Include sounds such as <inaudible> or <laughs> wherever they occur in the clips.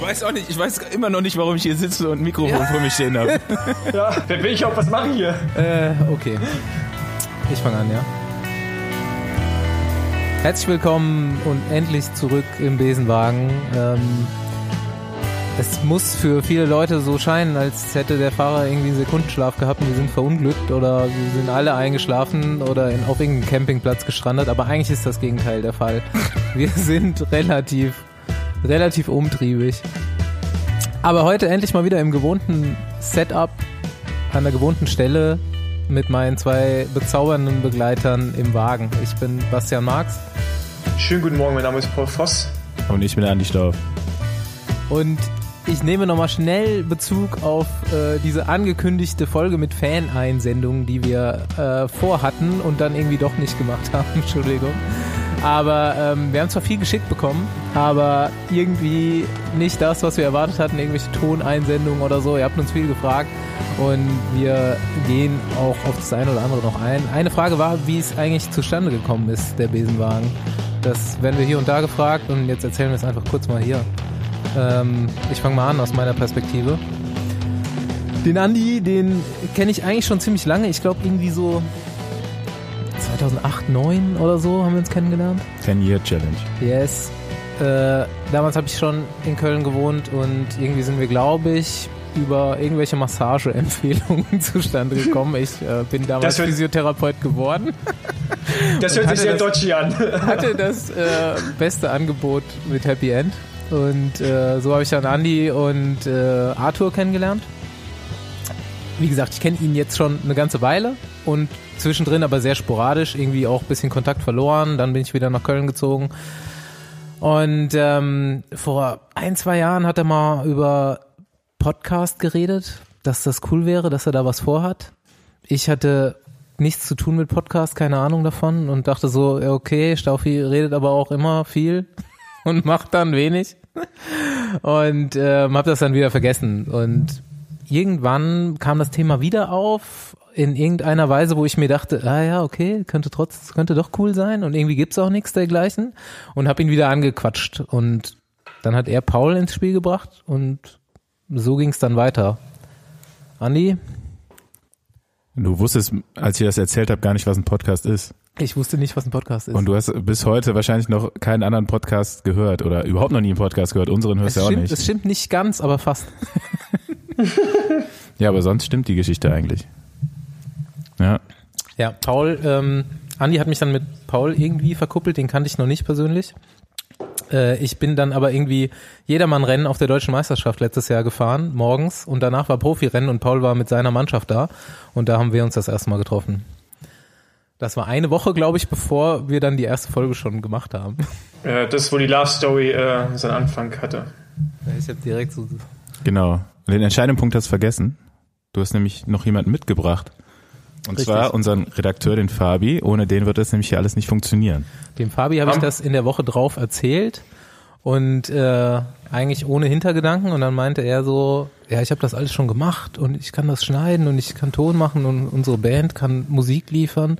Ich weiß auch nicht, ich weiß immer noch nicht, warum ich hier sitze und ein Mikrofon vor mir stehen habe. <laughs> Ja, wer will ich auch was machen hier? Äh, okay. Ich fange an, ja. Herzlich willkommen und endlich zurück im Besenwagen. Ähm, es muss für viele Leute so scheinen, als hätte der Fahrer irgendwie einen Sekundenschlaf gehabt und wir sind verunglückt oder wir sind alle eingeschlafen oder in, auf irgendeinem Campingplatz gestrandet, aber eigentlich ist das Gegenteil der Fall. Wir <laughs> sind relativ, relativ umtriebig. Aber heute endlich mal wieder im gewohnten Setup, an der gewohnten Stelle mit meinen zwei bezaubernden Begleitern im Wagen. Ich bin Bastian Marx. Schönen guten Morgen, mein Name ist Paul Voss. Und ich bin Andi Staub. Und ich nehme nochmal schnell Bezug auf äh, diese angekündigte Folge mit Fan-Einsendungen, die wir äh, vorhatten und dann irgendwie doch nicht gemacht <laughs> haben. Entschuldigung. Aber ähm, wir haben zwar viel geschickt bekommen, aber irgendwie nicht das, was wir erwartet hatten, irgendwelche Toneinsendungen oder so. Ihr habt uns viel gefragt und wir gehen auch auf das eine oder andere noch ein. Eine Frage war, wie es eigentlich zustande gekommen ist, der Besenwagen. Das werden wir hier und da gefragt und jetzt erzählen wir es einfach kurz mal hier. Ähm, ich fange mal an aus meiner Perspektive. Den Andi, den kenne ich eigentlich schon ziemlich lange. Ich glaube irgendwie so 2008, 2009 oder so haben wir uns kennengelernt. 10 Year Challenge. Yes. Äh, damals habe ich schon in Köln gewohnt und irgendwie sind wir, glaube ich, über irgendwelche Massageempfehlungen <laughs> zustande gekommen. Ich äh, bin damals Das hört- Physiotherapeut geworden. Das hört sich sehr dodgy an. hatte das äh, beste Angebot mit Happy End. Und äh, so habe ich dann Andy und äh, Arthur kennengelernt. Wie gesagt, ich kenne ihn jetzt schon eine ganze Weile und zwischendrin aber sehr sporadisch, irgendwie auch bisschen Kontakt verloren. Dann bin ich wieder nach Köln gezogen. Und ähm, vor ein, zwei Jahren hat er mal über Podcast geredet, dass das cool wäre, dass er da was vorhat. Ich hatte nichts zu tun mit Podcast, keine Ahnung davon und dachte so, okay, Staufi redet aber auch immer viel <laughs> und macht dann wenig. Und ähm, habe das dann wieder vergessen. Und irgendwann kam das Thema wieder auf in irgendeiner Weise, wo ich mir dachte, ah ja, okay, könnte trotz, könnte doch cool sein und irgendwie gibt's auch nichts dergleichen und habe ihn wieder angequatscht und dann hat er Paul ins Spiel gebracht und so ging's dann weiter. Andi, Du wusstest, als ich das erzählt habe, gar nicht, was ein Podcast ist. ich wusste nicht, was ein Podcast ist. Und du hast bis heute wahrscheinlich noch keinen anderen Podcast gehört oder überhaupt noch nie einen Podcast gehört. Unseren hörst du auch stimmt, nicht. es stimmt nicht ganz, aber fast. <laughs> Ja, aber sonst stimmt die Geschichte eigentlich. Ja. Ja, Paul, ähm, Andi hat mich dann mit Paul irgendwie verkuppelt, den kannte ich noch nicht persönlich. Äh, ich bin dann aber irgendwie Jedermann-Rennen auf der deutschen Meisterschaft letztes Jahr gefahren, morgens, und danach war Profirennen und Paul war mit seiner Mannschaft da und da haben wir uns das erste Mal getroffen. Das war eine Woche, glaube ich, bevor wir dann die erste Folge schon gemacht haben. Äh, das ist, wo die Love Story äh, seinen Anfang hatte. Ich habe direkt so Genau. Und den entscheidenden Punkt hast du vergessen. Du hast nämlich noch jemanden mitgebracht. Und Richtig. zwar unseren Redakteur, den Fabi. Ohne den wird das nämlich hier alles nicht funktionieren. Dem Fabi habe ich das in der Woche drauf erzählt und äh, eigentlich ohne Hintergedanken und dann meinte er so, ja, ich habe das alles schon gemacht und ich kann das schneiden und ich kann Ton machen und unsere Band kann Musik liefern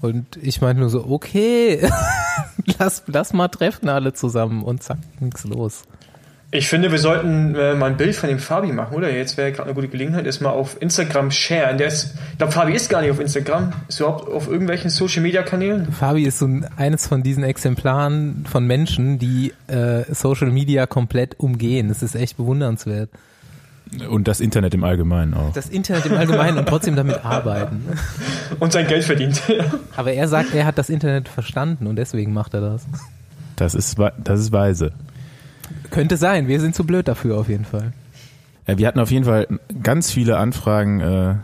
und ich meinte nur so, okay, <laughs> lass, lass mal treffen alle zusammen und zack, ging's los. Ich finde, wir sollten äh, mal ein Bild von dem Fabi machen, oder? Jetzt wäre gerade eine gute Gelegenheit, ist mal auf Instagram sharen. Der ist, ich glaube, Fabi ist gar nicht auf Instagram. Ist überhaupt auf irgendwelchen Social Media Kanälen? Fabi ist so ein, eines von diesen Exemplaren von Menschen, die äh, Social Media komplett umgehen. Das ist echt bewundernswert. Und das Internet im Allgemeinen auch. Das Internet im Allgemeinen und trotzdem damit <laughs> arbeiten. Und sein Geld verdient. <laughs> Aber er sagt, er hat das Internet verstanden und deswegen macht er das. Das ist, das ist weise. Könnte sein, wir sind zu blöd dafür auf jeden Fall. Ja, wir hatten auf jeden Fall ganz viele Anfragen, äh,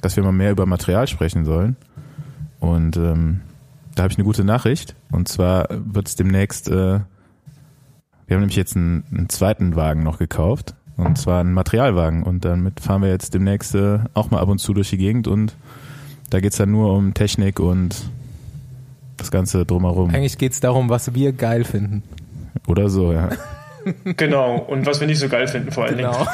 dass wir mal mehr über Material sprechen sollen. Und ähm, da habe ich eine gute Nachricht. Und zwar wird es demnächst, äh, wir haben nämlich jetzt einen, einen zweiten Wagen noch gekauft. Und zwar einen Materialwagen. Und damit fahren wir jetzt demnächst äh, auch mal ab und zu durch die Gegend. Und da geht's dann nur um Technik und das Ganze drumherum. Eigentlich geht's darum, was wir geil finden. Oder so, ja. Genau. Und was wir nicht so geil finden, vor allen Dingen. Genau.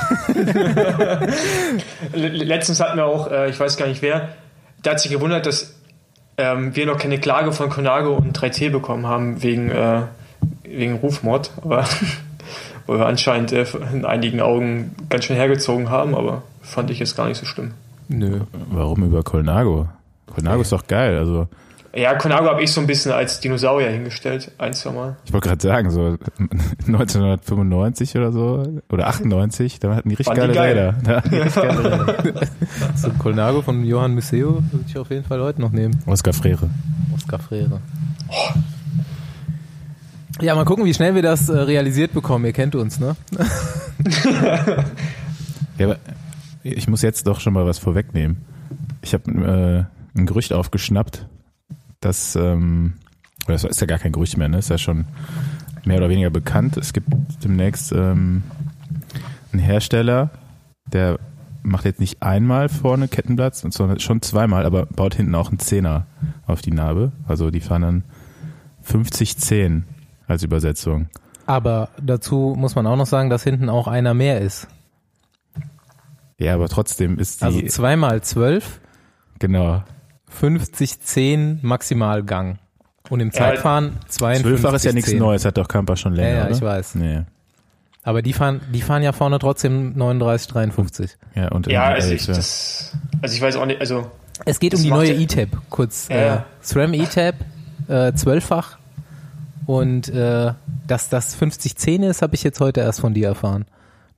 <laughs> Le- Letztens hatten wir auch, äh, ich weiß gar nicht wer, der hat sich gewundert, dass ähm, wir noch keine Klage von Conago und 3T bekommen haben wegen, äh, wegen Rufmord. Aber <laughs> weil wir anscheinend äh, in einigen Augen ganz schön hergezogen haben, aber fand ich jetzt gar nicht so schlimm. Nö. Warum über Colnago? Colnago ist doch geil. Also Ja, Conago habe ich so ein bisschen als Dinosaurier hingestellt, ein, zwei Mal. ich wollte gerade sagen, so 1995 oder so oder 98, da hatten die richtig Waren geile geil? Räder. Richtig geile Räder. <laughs> So ein Colnago von Johann Museo würde ich auf jeden Fall heute noch nehmen. Oscar Freire. Oscar Freire. Ja, mal gucken, wie schnell wir das äh, realisiert bekommen. Ihr kennt uns, ne? <laughs> Ja, aber ich muss jetzt doch schon mal was vorwegnehmen. Ich habe äh, ein Gerücht aufgeschnappt, dass, ähm, oder das ist ja gar kein Gerücht mehr, ne? ist ja schon mehr oder weniger bekannt. Es gibt demnächst ähm, einen Hersteller, der macht jetzt nicht einmal vorne Kettenblatt, sondern schon zweimal, aber baut hinten auch einen Zehner auf die Narbe. Also die fahren dann 50-10 als Übersetzung. Aber dazu muss man auch noch sagen, dass hinten auch einer mehr ist. Ja, aber trotzdem ist die, Also zweimal zwölf, genau, 50, 10 Maximalgang. Und im Ja, Zeitfahren 52, Zwölffach ist ja nichts 10. Neues, hat doch Kamper schon länger, Ja, ja, oder? ich weiß. Nee. Aber die fahren, die fahren ja vorne trotzdem 39, 53. Ja, und Ja, also ich, ja. das, also ich weiß auch nicht, also Es geht um die neue E-Tab, kurz. Ja, Äh. SRAM E-Tab, äh, zwölffach. Und äh, dass das 5010 ist, habe ich jetzt heute erst von dir erfahren.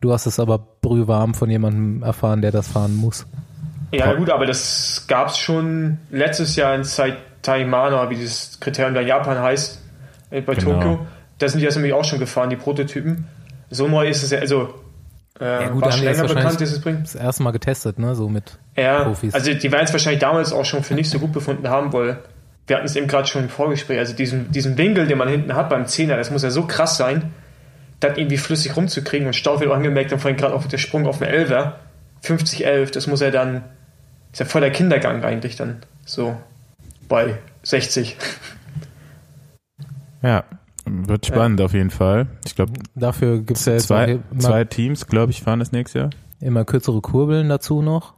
Du hast es aber brühwarm von jemandem erfahren, der das fahren muss. Ja, gut, aber das gab es schon letztes Jahr in Saitaimana, wie dieses Kriterium da in Japan heißt, äh, bei Genau. Tokio. Da sind die das nämlich auch schon gefahren, die Prototypen. So neu ist es ja, also äh, Ja, gut, war schon länger bekannt, dieses Bringen. Das erste Mal getestet, ne, so mit. Ja, Profis. also die werden es wahrscheinlich damals auch schon für nicht so gut befunden haben, weil wir hatten es eben gerade schon im Vorgespräch, also diesen, diesen Winkel, den man hinten hat beim Zehner, das muss ja so krass sein, das irgendwie flüssig rumzukriegen und Stauf wird auch angemerkt und vorhin gerade auch der Sprung auf eine Elfer, 50-11, das muss ja dann, ist ja voll der Kindergang eigentlich dann, so bei 60. ja, wird spannend auf jeden Fall. Ich glaube, Dafür gibt's ja jetzt zwei, zwei Teams, glaube ich, fahren das nächstes Jahr. immer kürzere Kurbeln dazu noch.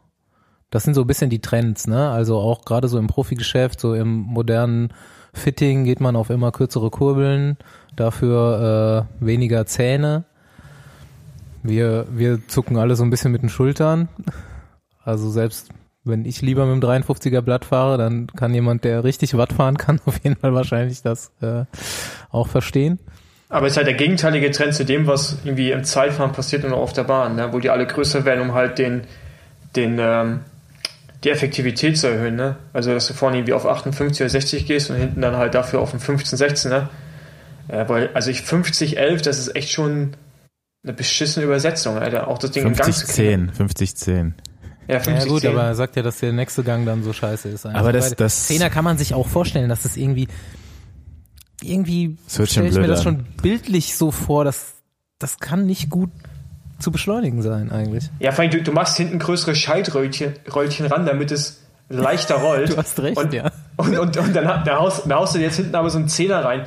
Das sind so ein bisschen die Trends, ne? Also auch gerade so im Profigeschäft, so im modernen Fitting geht man auf immer kürzere Kurbeln, dafür äh, weniger Zähne. Wir, wir zucken alle so ein bisschen mit den Schultern. Also selbst wenn ich lieber mit dem 53er Blatt fahre, dann kann jemand, der richtig Watt fahren kann, <laughs> auf jeden Fall wahrscheinlich das äh, auch verstehen. Aber es ist halt der gegenteilige Trend zu dem, was irgendwie im Zeitfahren passiert und auch auf der Bahn, ne? wo die alle größer werden, um halt den, den, ähm, die Effektivität zu erhöhen. Ne? Also, dass du vorne irgendwie auf 58 oder 60 gehst und hinten dann halt dafür auf einen 15, 16. Ne? Äh, weil, also ich 50, 11, das ist echt schon eine beschissene Übersetzung, Alter. Auch das Ding im Gang zu kriegen. 50-10, 50-10. Ja, Ja 50, gut, 10. aber er sagt ja, dass der nächste Gang dann so scheiße ist. eigentlich. Aber das- Weil das- Zehner kann man sich auch vorstellen, dass das irgendwie, irgendwie stelle ich mir blöd das an. schon bildlich so vor, dass das kann nicht gut zu beschleunigen sein eigentlich. Ja, vor allem, du, du machst hinten größere Schaltröllchen Röllchen ran, damit es leichter <laughs> rollt. Du hast recht, und, ja. Und, und, und dann ha- da haust, da haust du jetzt hinten aber so einen Zehner rein.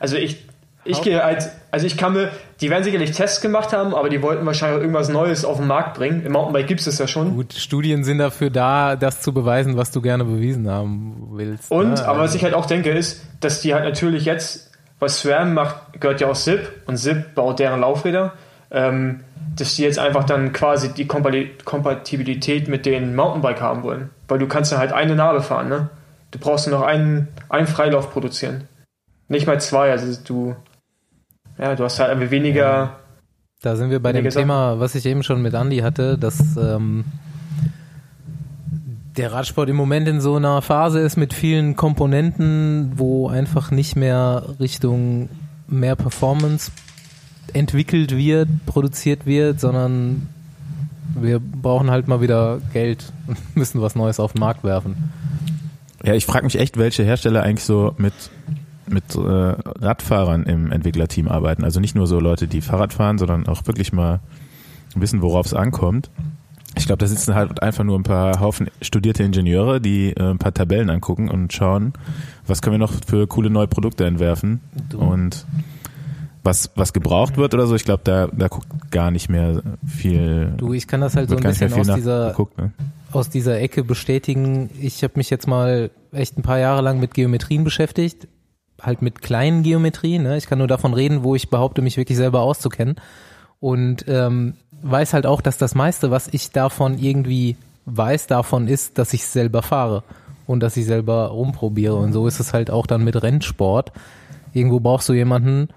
Also ich, ich gehe als, also ich kann mir, die werden sicherlich Tests gemacht haben, aber die wollten wahrscheinlich auch irgendwas Neues auf den Markt bringen. Im Mountainbike gibt es das ja schon. Gut, Studien sind dafür da, das zu beweisen, was du gerne bewiesen haben willst. Und, ne? aber was ich halt auch denke, ist, dass die halt natürlich jetzt, was SRAM macht, gehört ja auch SIP und SIP baut deren Laufräder, ähm, dass die jetzt einfach dann quasi die Kompatibilität mit den Mountainbike haben wollen. Weil du kannst ja halt eine Narbe fahren, ne? Du brauchst nur noch einen, einen Freilauf produzieren. Nicht mal zwei, also du, ja, du hast halt einfach weniger, Ja. Da sind wir bei dem. Thema, was ich eben schon mit Andy hatte, dass ähm, der Radsport im Moment in so einer Phase ist mit vielen Komponenten, wo einfach nicht mehr Richtung mehr Performance entwickelt wird, produziert wird, sondern wir brauchen halt mal wieder Geld und <laughs> müssen was Neues auf den Markt werfen. Ja, ich frage mich echt, welche Hersteller eigentlich so mit, mit äh, Radfahrern im Entwicklerteam arbeiten. Also nicht nur so Leute, die Fahrrad fahren, sondern auch wirklich mal wissen, worauf es ankommt. Ich glaube, da sitzen halt einfach nur ein paar Haufen studierte Ingenieure, die äh, ein paar Tabellen angucken und schauen, was können wir noch für coole neue Produkte entwerfen Du. und was, was gebraucht wird oder so. Ich glaube, da, da guckt gar nicht mehr viel, Du, ich kann das halt so ein bisschen aus dieser nachgeguckt. Ne? aus dieser Ecke bestätigen. Ich habe mich jetzt mal echt ein paar Jahre lang mit Geometrien beschäftigt, halt mit kleinen Geometrien. Ne? Ich kann nur davon reden, wo ich behaupte, mich wirklich selber auszukennen. Und ähm, weiß halt auch, dass das meiste, was ich davon irgendwie weiß, davon ist, dass ich selber fahre und dass ich selber rumprobiere. Und so ist es halt auch dann mit Rennsport. Irgendwo brauchst du jemanden,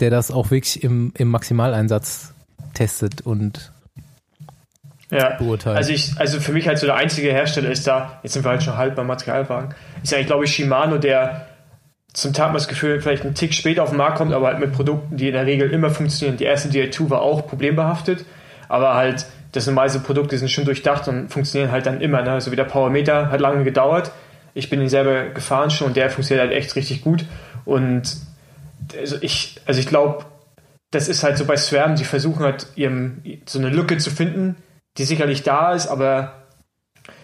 der das auch wirklich im, im Maximaleinsatz testet und Ja, beurteilt. also ich, also für mich halt so der einzige Hersteller ist da, jetzt sind wir halt schon halb beim Materialwagen, ist eigentlich, glaube ich, Shimano, der zum Tag mal das Gefühl vielleicht einen Tick später auf den Markt kommt, aber halt mit Produkten, die in der Regel immer funktionieren. Die erste DL2 war auch problembehaftet, aber halt, das sind meiste Produkte, die sind schon durchdacht und funktionieren halt dann immer, ne? So wie der Powermeter hat lange gedauert. Ich bin ihn selber gefahren schon und der funktioniert halt echt richtig gut. Und also ich, also ich glaube, das ist halt so bei Swarm, die versuchen halt ihrem, so eine Lücke zu finden, die sicherlich da ist, aber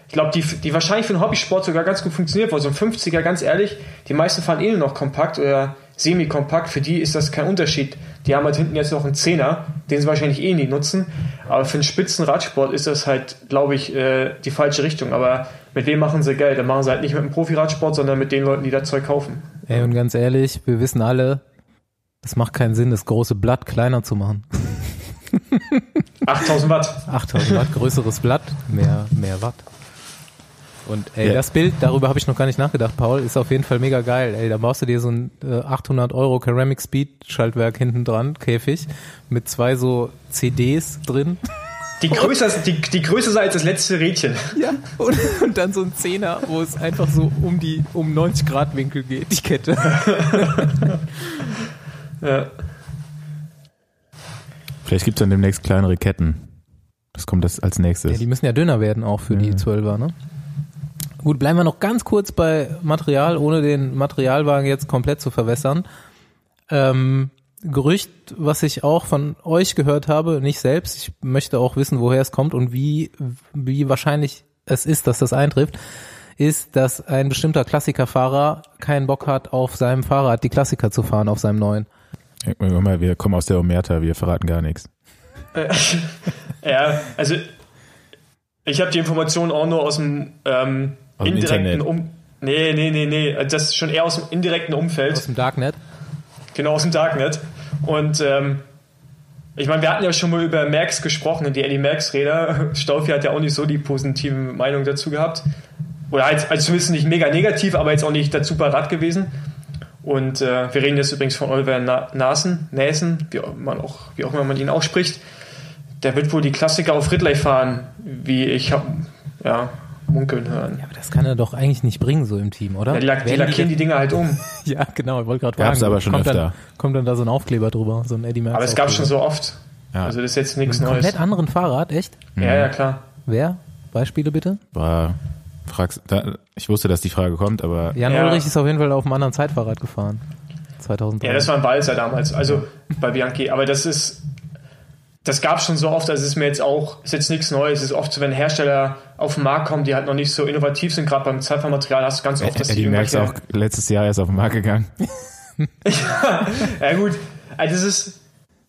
ich glaube, die, die wahrscheinlich für den Hobbysport sogar ganz gut funktioniert, weil so ein 50er, ganz ehrlich, die meisten fahren eh nur noch kompakt oder semi-kompakt, für die ist das kein Unterschied. Die haben halt hinten jetzt noch einen Zehner, den sie wahrscheinlich eh nie nutzen, aber für den Spitzenradsport ist das halt, glaube ich, äh, die falsche Richtung. Aber mit wem machen sie Geld? Dann machen sie halt nicht mit dem Profiradsport, sondern mit den Leuten, die das Zeug kaufen. Ey, und ganz ehrlich, wir wissen alle, es macht keinen Sinn, das große Blatt kleiner zu machen. <laughs> 8000 Watt. 8000 Watt, größeres Blatt, mehr, mehr Watt. Und ey, Ja. das Bild, darüber habe ich noch gar nicht nachgedacht, Paul, ist auf jeden Fall mega geil. Ey, da baust du dir so ein äh, 800 Euro Ceramic Speed Schaltwerk hinten dran, Käfig, mit zwei so CDs drin. Die größer, die, die größer sei als das letzte Rädchen. Ja. Und, und dann so ein Zehner, wo es einfach so um die, um 90 Grad Winkel geht, die Kette. <laughs> Ja. Vielleicht gibt's dann demnächst kleinere Ketten. Das kommt das als Ja, nächstes. die müssen ja dünner werden auch für die 12er, ne? Gut, bleiben wir noch ganz kurz bei Material, ohne den Materialwagen jetzt komplett zu verwässern. Ähm, Gerücht, was ich auch von euch gehört habe, nicht selbst, ich möchte auch wissen, woher es kommt und wie, wie wahrscheinlich es ist, dass das eintrifft, ist, dass ein bestimmter Klassikerfahrer keinen Bock hat, auf seinem Fahrrad die Klassiker zu fahren, auf seinem neuen. Guck mal, wir kommen aus der Omerta, wir verraten gar nichts. <laughs> Ja, also ich habe die Informationen auch nur aus dem ähm, Aus indirekten. Um. Nee, nee, nee, nee. Das ist schon eher aus dem indirekten Umfeld. Aus dem Darknet. Genau, aus dem Darknet. Und ähm, ich meine, wir hatten ja schon mal über Max gesprochen, die Eddie Max Räder. <laughs> Staufi hat ja auch nicht so die positive Meinung dazu gehabt. Oder halt, also zumindest nicht mega negativ, aber jetzt auch nicht das super Rad gewesen. Und äh, wir reden jetzt übrigens von Oliver Na Nasen, Näsen, wie auch, man auch, wie auch immer man ihn ausspricht. Der wird wohl die Klassiker auf Ridley fahren, wie ich habe ja, munkeln hören. Ja, aber das kann er doch eigentlich nicht bringen, so im Team, oder? Ja, die, lack, die lackieren die Dinger halt um. <laughs> Ja, genau, ich wollte gerade Gab's fragen. aber schon kommt öfter. Dann, kommt dann da so ein Aufkleber drüber, so ein Eddie Merckx Aber es gab schon so oft. Ja. Also das ist jetzt nichts Ein Neues. komplett anderen Fahrrad, echt? Ja, ja, klar. Wer? Beispiele bitte? War, fragst, da, ich wusste, dass die Frage kommt, aber Jan Ja. Ulrich ist auf jeden Fall auf einem anderen Zeitfahrrad gefahren. 2003. Ja, das war ein Walzer damals, also bei Bianchi. Aber das ist, das gab es schon so oft, also es ist mir jetzt auch, ist jetzt nichts Neues. Es ist oft so, wenn Hersteller auf den Markt kommen, die halt noch nicht so innovativ sind, gerade beim Zeitfahrmaterial hast du ganz oft, dass die Eddie Merckx auch letztes Jahr erst auf den Markt gegangen. <laughs> Ja gut, also das ist,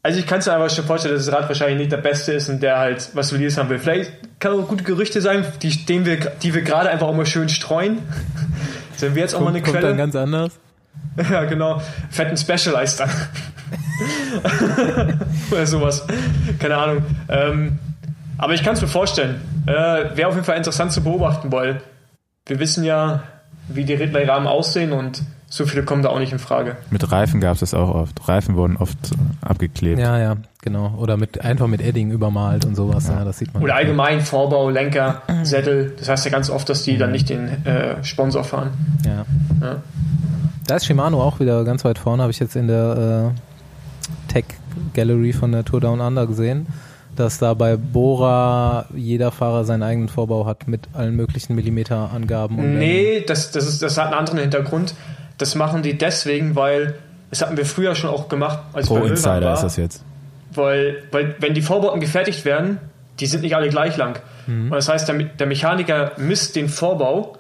also ich kann es mir einfach schon vorstellen, dass das Rad wahrscheinlich nicht der Beste ist und der halt was Solides haben will. Vielleicht kann auch gute Gerüchte sein, die, den wir, die wir gerade einfach auch mal schön streuen. <laughs> Sind wir jetzt auch mal eine kommt, kommt Quelle? dann ganz anders. <laughs> Ja, genau. Fetten Specialized dann. <laughs> Oder sowas. Keine Ahnung. Ähm, aber ich kann es mir vorstellen. Äh, Wäre auf jeden Fall interessant zu beobachten, weil wir wissen ja, wie die Ridley-Rahmen aussehen und so viele kommen da auch nicht in Frage. Mit Reifen gab es das auch oft. Reifen wurden oft abgeklebt. Ja, ja, genau. Oder mit einfach mit Edding übermalt und sowas. Ja, das sieht man. Oder allgemein Vorbau, Lenker, Sättel. Das heißt ja ganz oft, dass die dann nicht den äh, Sponsor fahren. Ja. Ja. Da ist Shimano auch wieder ganz weit vorne, habe ich jetzt in der äh, Tech Gallery von der Tour Down Under gesehen, dass da bei Bora jeder Fahrer seinen eigenen Vorbau hat mit allen möglichen Millimeterangaben. Und Nee, das, das, ist, das hat einen anderen Hintergrund. Das machen die deswegen, weil das hatten wir früher schon auch gemacht, als ich Pro Insider war. ist das jetzt. weil, weil wenn die Vorbauten gefertigt werden, die sind nicht alle gleich lang. Und das heißt, der, der Mechaniker misst den Vorbau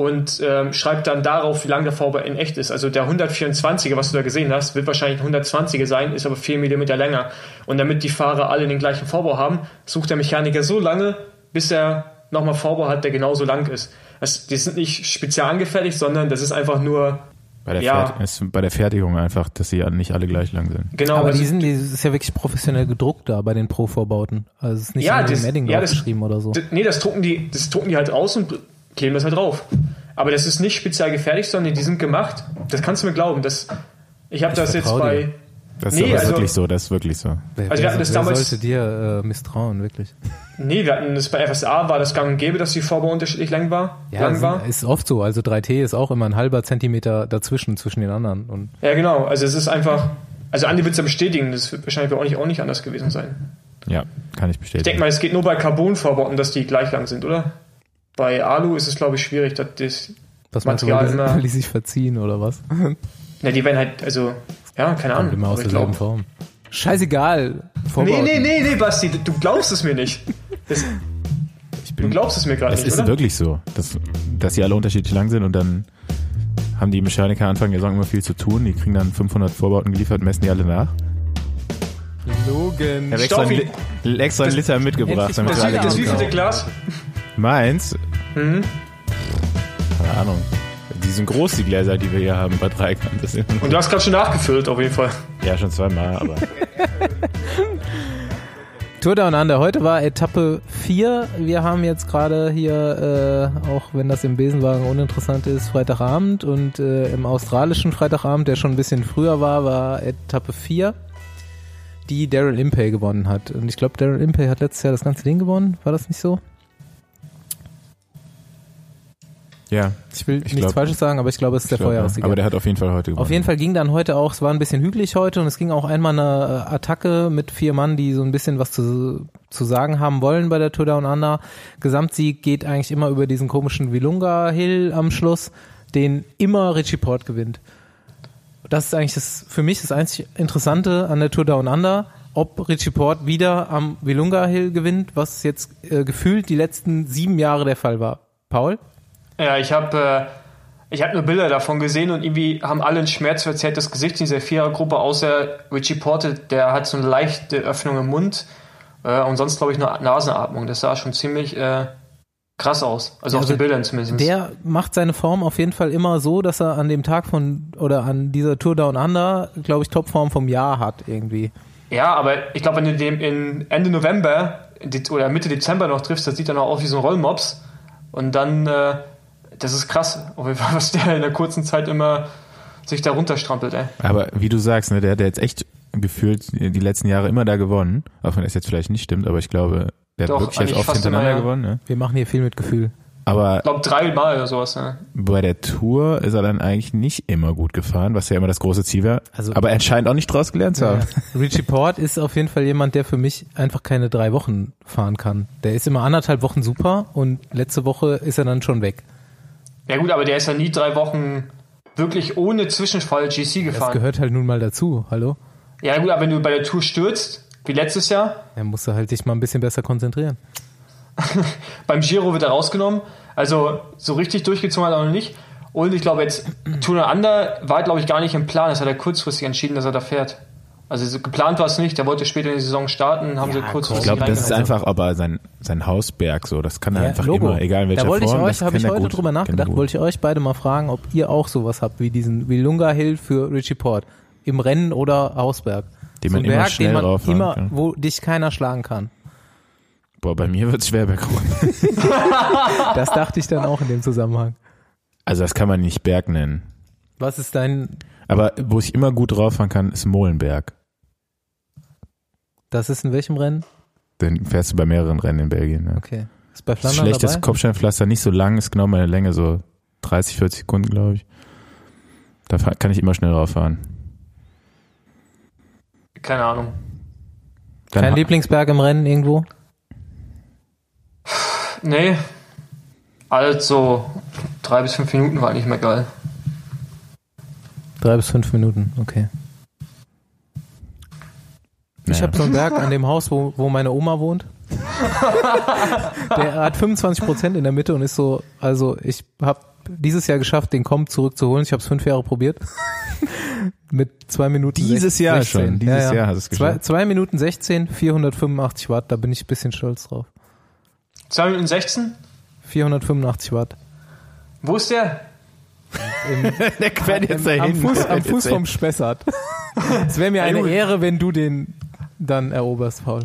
und ähm, schreibt dann darauf, wie lang der Vorbau in echt ist. Also der 124er, was du da gesehen hast, wird wahrscheinlich ein 120er sein, ist aber 4 mm länger. Und damit die Fahrer alle den gleichen Vorbau haben, sucht der Mechaniker so lange, bis er nochmal Vorbau hat, der genauso lang ist. Das, die sind nicht spezial angefertigt, sondern das ist einfach nur Bei der, Ja. Bei der Fertigung einfach, dass sie nicht alle gleich lang sind. Genau, Aber also, die sind, die ist ja wirklich professionell gedruckt da bei den Pro-Vorbauten. Also es ist nicht Ja, das- ja, das- geschrieben oder so. nee, das drucken die, das drucken die halt aus und kleben das halt drauf. Aber das ist nicht speziell gefertigt, sondern die sind gemacht. Das kannst du mir glauben. Das, ich habe das jetzt bei. dir. Das Nee, ist aber also- wirklich so, das ist wirklich so. Wer, Also wir wer, hatten das wer damals- sollte dir äh, misstrauen, wirklich? Nee, wir hatten das bei FSA, war das gang und gäbe, dass die Vorbau unterschiedlich lang war. Ja, lang es war. ist oft so. Also 3T ist auch immer ein halber Zentimeter dazwischen, zwischen den anderen. Und Ja, genau. Also es ist einfach. Also Andi wird es ja bestätigen, das wird wahrscheinlich bei euch auch nicht anders gewesen sein. Ja, kann ich Ich bestätigen. denke mal, es geht nur bei Carbon-Vorbauten, dass die gleich lang sind, oder? Bei Alu ist es, glaube ich, schwierig, dass das. was du, Material weil die, immer- <laughs> weil die sich verziehen oder was? Na, die werden halt, also. Ja, keine Ahnung. Immer aus derselben Form. Scheißegal. Nee, Vorbauten. nee, nee, nee, Basti, du glaubst es mir nicht. Das, Ich du bin, glaubst es mir gerade es nicht, ist oder? wirklich so, dass, dass sie alle unterschiedlich lang sind und dann haben die Mechaniker Anfang der Saison immer viel zu tun. Die kriegen dann 500 Vorbauten geliefert, messen die alle nach. Logen. Ich habe extra, einen, Stoffi. Li- extra einen Liter mitgebracht, damit Das, das genug wievielte. Glas? Meins? Mhm. Keine Ahnung. Die sind groß, die Gläser, die wir hier haben bei Dreikant. Das sind, Und du hast gerade schon nachgefüllt, auf jeden Fall. ja, schon zweimal, aber <laughs> Tour Down Under. Heute war Etappe 4. Wir haben jetzt gerade hier, äh, auch wenn das im Besenwagen uninteressant ist, Freitagabend. Und äh, im australischen Freitagabend, der schon ein bisschen früher war, war Etappe 4, die Daryl Impey gewonnen hat. Und ich glaube, Daryl Impey hat letztes Jahr das ganze Ding gewonnen. War das nicht so? Ja. Ich will Ich nichts glaub- Falsches sagen, aber ich glaube, es ist der glaub, ja. Vorjahressieger. Aber der hat auf jeden Fall heute gewonnen. Auf jeden Fall ging dann heute auch, es war ein bisschen hügelig heute und es ging auch einmal eine äh, Attacke mit vier Mann, die so ein bisschen was zu, zu sagen haben wollen bei der Tour Down Under. Gesamtsieg geht eigentlich immer über diesen komischen Wilunga Hill am Schluss, den immer Richie Port gewinnt. Das ist eigentlich das, für mich das einzig Interessante an der Tour Down Under, ob Richie Port wieder am Wilunga Hill gewinnt, was jetzt äh, gefühlt die letzten sieben Jahre der Fall war. Paul? Ja, ich habe äh, ich hab nur Bilder davon gesehen und irgendwie haben alle ein schmerzverzerrtes Gesicht in dieser Vierergruppe, außer Richie Porte, der hat so eine leichte Öffnung im Mund äh, und sonst glaube ich nur Nasenatmung. Das sah schon ziemlich äh, krass aus. Also auf Also den Bildern zumindest. Der macht seine Form auf jeden Fall immer so, dass er an dem Tag von oder an dieser Tour Down Under, glaube ich, Topform vom Jahr hat irgendwie. Ja, aber ich glaube, wenn du den in Ende November oder Mitte Dezember noch triffst, das sieht dann auch aus wie so ein Rollmops. Und dann, äh, das ist krass, auf jeden Fall, <laughs> was der in der kurzen Zeit immer sich da runterstrampelt, ey. Aber wie du sagst, ne, der hat jetzt echt gefühlt die letzten Jahre immer da gewonnen. Auch wenn das jetzt vielleicht nicht stimmt, aber ich glaube, der Doch, hat wirklich jetzt oft hintereinander immer, ja. gewonnen. Ne? Wir machen hier viel mit Gefühl. Aber Ich glaube, dreimal oder sowas. Ne? bei der Tour ist er dann eigentlich nicht immer gut gefahren, was ja immer das große Ziel war. Also- aber er scheint auch nicht draus gelernt zu haben. <laughs> Richie Port ist auf jeden Fall jemand, der für mich einfach keine drei Wochen fahren kann. Der ist immer anderthalb Wochen super und letzte Woche ist er dann schon weg. Ja gut, aber der ist ja nie drei Wochen wirklich ohne Zwischenfall GC Das gefahren. gehört halt nun mal dazu. Hallo? Ja gut, aber wenn du bei der Tour stürzt, wie letztes Jahr, Er musst du halt dich mal ein bisschen besser konzentrieren. <laughs> beim Giro wird er rausgenommen. Also so richtig durchgezogen hat er noch nicht. Und ich glaube jetzt, Tour Under war glaube ich gar nicht im Plan. Das hat er kurzfristig entschieden, dass er da fährt. Also so geplant war es nicht. Der wollte später in die Saison starten, haben sie Ja, kurzfristig Ich glaube, das ist einfach aber sein, sein Hausberg so. Das kann er Ja, einfach Logo. immer, egal in welcher da wollte Form. euch, habe ich heute gut, drüber er nachgedacht, wollte ich euch beide mal fragen, ob ihr auch sowas habt wie diesen Wilunga Hill für Richie Port. Im Rennen oder Hausberg. Den so man Berg, schnell den man rauffahren immer, kann. wo dich keiner schlagen kann. Boah, bei mir wird's schwer bergauf. <laughs> Das dachte ich dann auch in dem Zusammenhang. Also das kann man nicht Berg nennen. Was ist dein, Aber wo ich immer gut drauf fahren kann, ist Molenberg. Das ist in welchem Rennen? Den fährst du bei mehreren Rennen in Belgien. Ne? Okay. Ist bei Flandern schlechtes dabei? Kopfsteinpflaster, nicht so lang, ist genau meine Länge, so 30, 40 Sekunden, glaube ich. Da kann ich immer schnell rauffahren. Keine Ahnung. Dann Kein Lieblingsberg im Rennen irgendwo? Nee. Also drei bis fünf Minuten war nicht mehr geil. Drei bis fünf Minuten, okay. Ich naja. habe so einen Berg an dem Haus, wo, wo meine Oma wohnt. <laughs> Der hat 25 Prozent in der Mitte und ist so, also ich habe dieses Jahr geschafft, den Komp zurückzuholen. Ich habe es fünf Jahre probiert. <laughs> Mit zwei Minuten Dieses 16. Jahr schon, dieses Jahr hast du es Zwei, geschafft. zwei Minuten 16, 485 Watt, da bin ich ein bisschen stolz drauf. 2 Minuten 16? 485 Watt. Wo ist der? Im, <laughs> Der quält jetzt am, dahin. am Fuß, am Fuß vom Spessart. Es wäre mir eine. Ehre, wenn du den dann eroberst, Paul.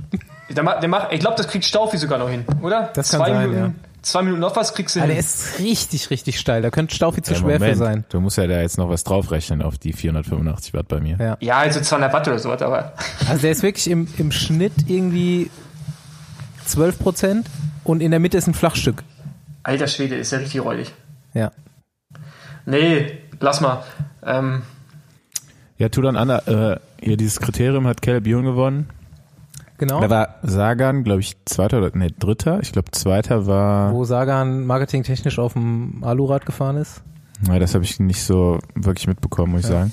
Der der macht, ich glaube, das kriegt Staufi sogar noch hin, oder? Das kann zwei sein, Minuten, ja. Zwei Minuten noch was kriegst du Aber der hin. ist richtig, richtig steil. Da könnte Staufi zu Ja, schwer Moment, für sein. Du musst ja da jetzt noch was draufrechnen auf die 485 Watt bei mir. Ja. Ja, also 200 Watt oder sowas, aber <laughs> Also der ist wirklich im, im Schnitt irgendwie 12 Prozent und in der Mitte ist ein Flachstück. alter Schwede, ist ja richtig räudig. Ja. Nee, lass mal. Ähm, Ja, Tudan Anna, äh, hier dieses Kriterium hat Caleb Ewan gewonnen. Genau. Da war Sagan, glaube ich, zweiter oder nee, dritter. Ich glaube, zweiter war. wo Sagan marketingtechnisch auf dem Alurad gefahren ist. Ja, das habe ich nicht so wirklich mitbekommen, muss ich sagen.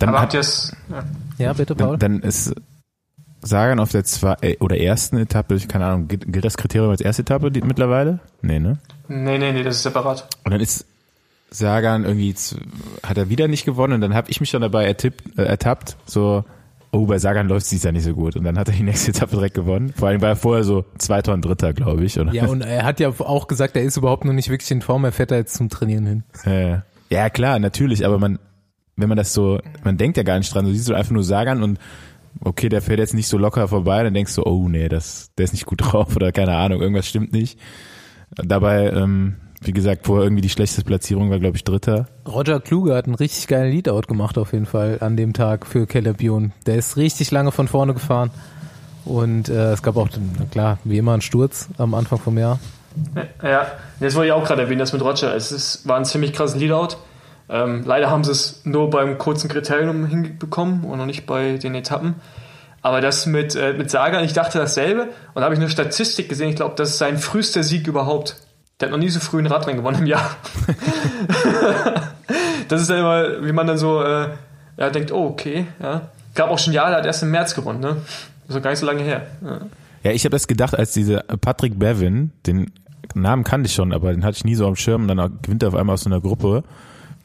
Dann, aber hat, es? Ja. Ja, bitte, Paul. dann, dann ist Sagan auf der zwei, äh, oder ersten Etappe, ich keine Ahnung, gilt gilt das Kriterium als erste Etappe die, mittlerweile? Nee, ne? Nee, nee, nee, das ist separat. Und dann ist Sagan irgendwie, hat er wieder nicht gewonnen und dann habe ich mich schon dabei ertippt, äh, ertappt, so, oh, bei Sagan läuft es ja nicht so gut. Und dann hat er die <laughs> nächste Etappe direkt gewonnen. Vor allem war er vorher so Zweiter und Dritter, glaube ich. Oder? Ja, und er hat ja auch gesagt, er ist überhaupt noch nicht wirklich in Form. Er fährt da jetzt zum Trainieren hin. Äh, ja, klar, natürlich, aber man, wenn man das so, man denkt ja gar nicht dran, du siehst du einfach nur Sagan und okay, der fährt jetzt nicht so locker vorbei, dann denkst du, oh nee, das, der ist nicht gut drauf <laughs> oder keine Ahnung, irgendwas stimmt nicht. Dabei, ähm, wie gesagt, vorher irgendwie die schlechteste Platzierung war, glaube ich, Dritter. Roger Kluge hat einen richtig geilen Leadout gemacht auf jeden Fall an dem Tag für Caleb Ewan. Der ist richtig lange von vorne gefahren. Und äh, es gab auch, na klar, wie immer einen Sturz am Anfang vom Jahr. Ja, das wollte ich auch gerade erwähnen, das mit Roger. Es ist, war ein ziemlich krasses Leadout. Ähm, leider haben sie es nur beim kurzen Kriterium hinbekommen und noch nicht bei den Etappen. Aber das mit, äh, mit Sagan, ich dachte dasselbe. Und da habe ich eine Statistik gesehen, ich glaube, das ist sein frühester Sieg überhaupt. Der hat noch nie so früh ein Radrennen gewonnen im Jahr. <laughs> das ist ja immer, wie man dann so äh, ja, denkt, oh, okay. Ja. Gab auch schon Jahre, der hat erst im März gewonnen, ne? Also gar nicht so lange her. Ja. Ja, ich habe das gedacht, als diese Patrick Bevin, den Namen kannte ich schon, aber den hatte ich nie so am Schirm, und dann gewinnt er auf einmal aus so einer Gruppe,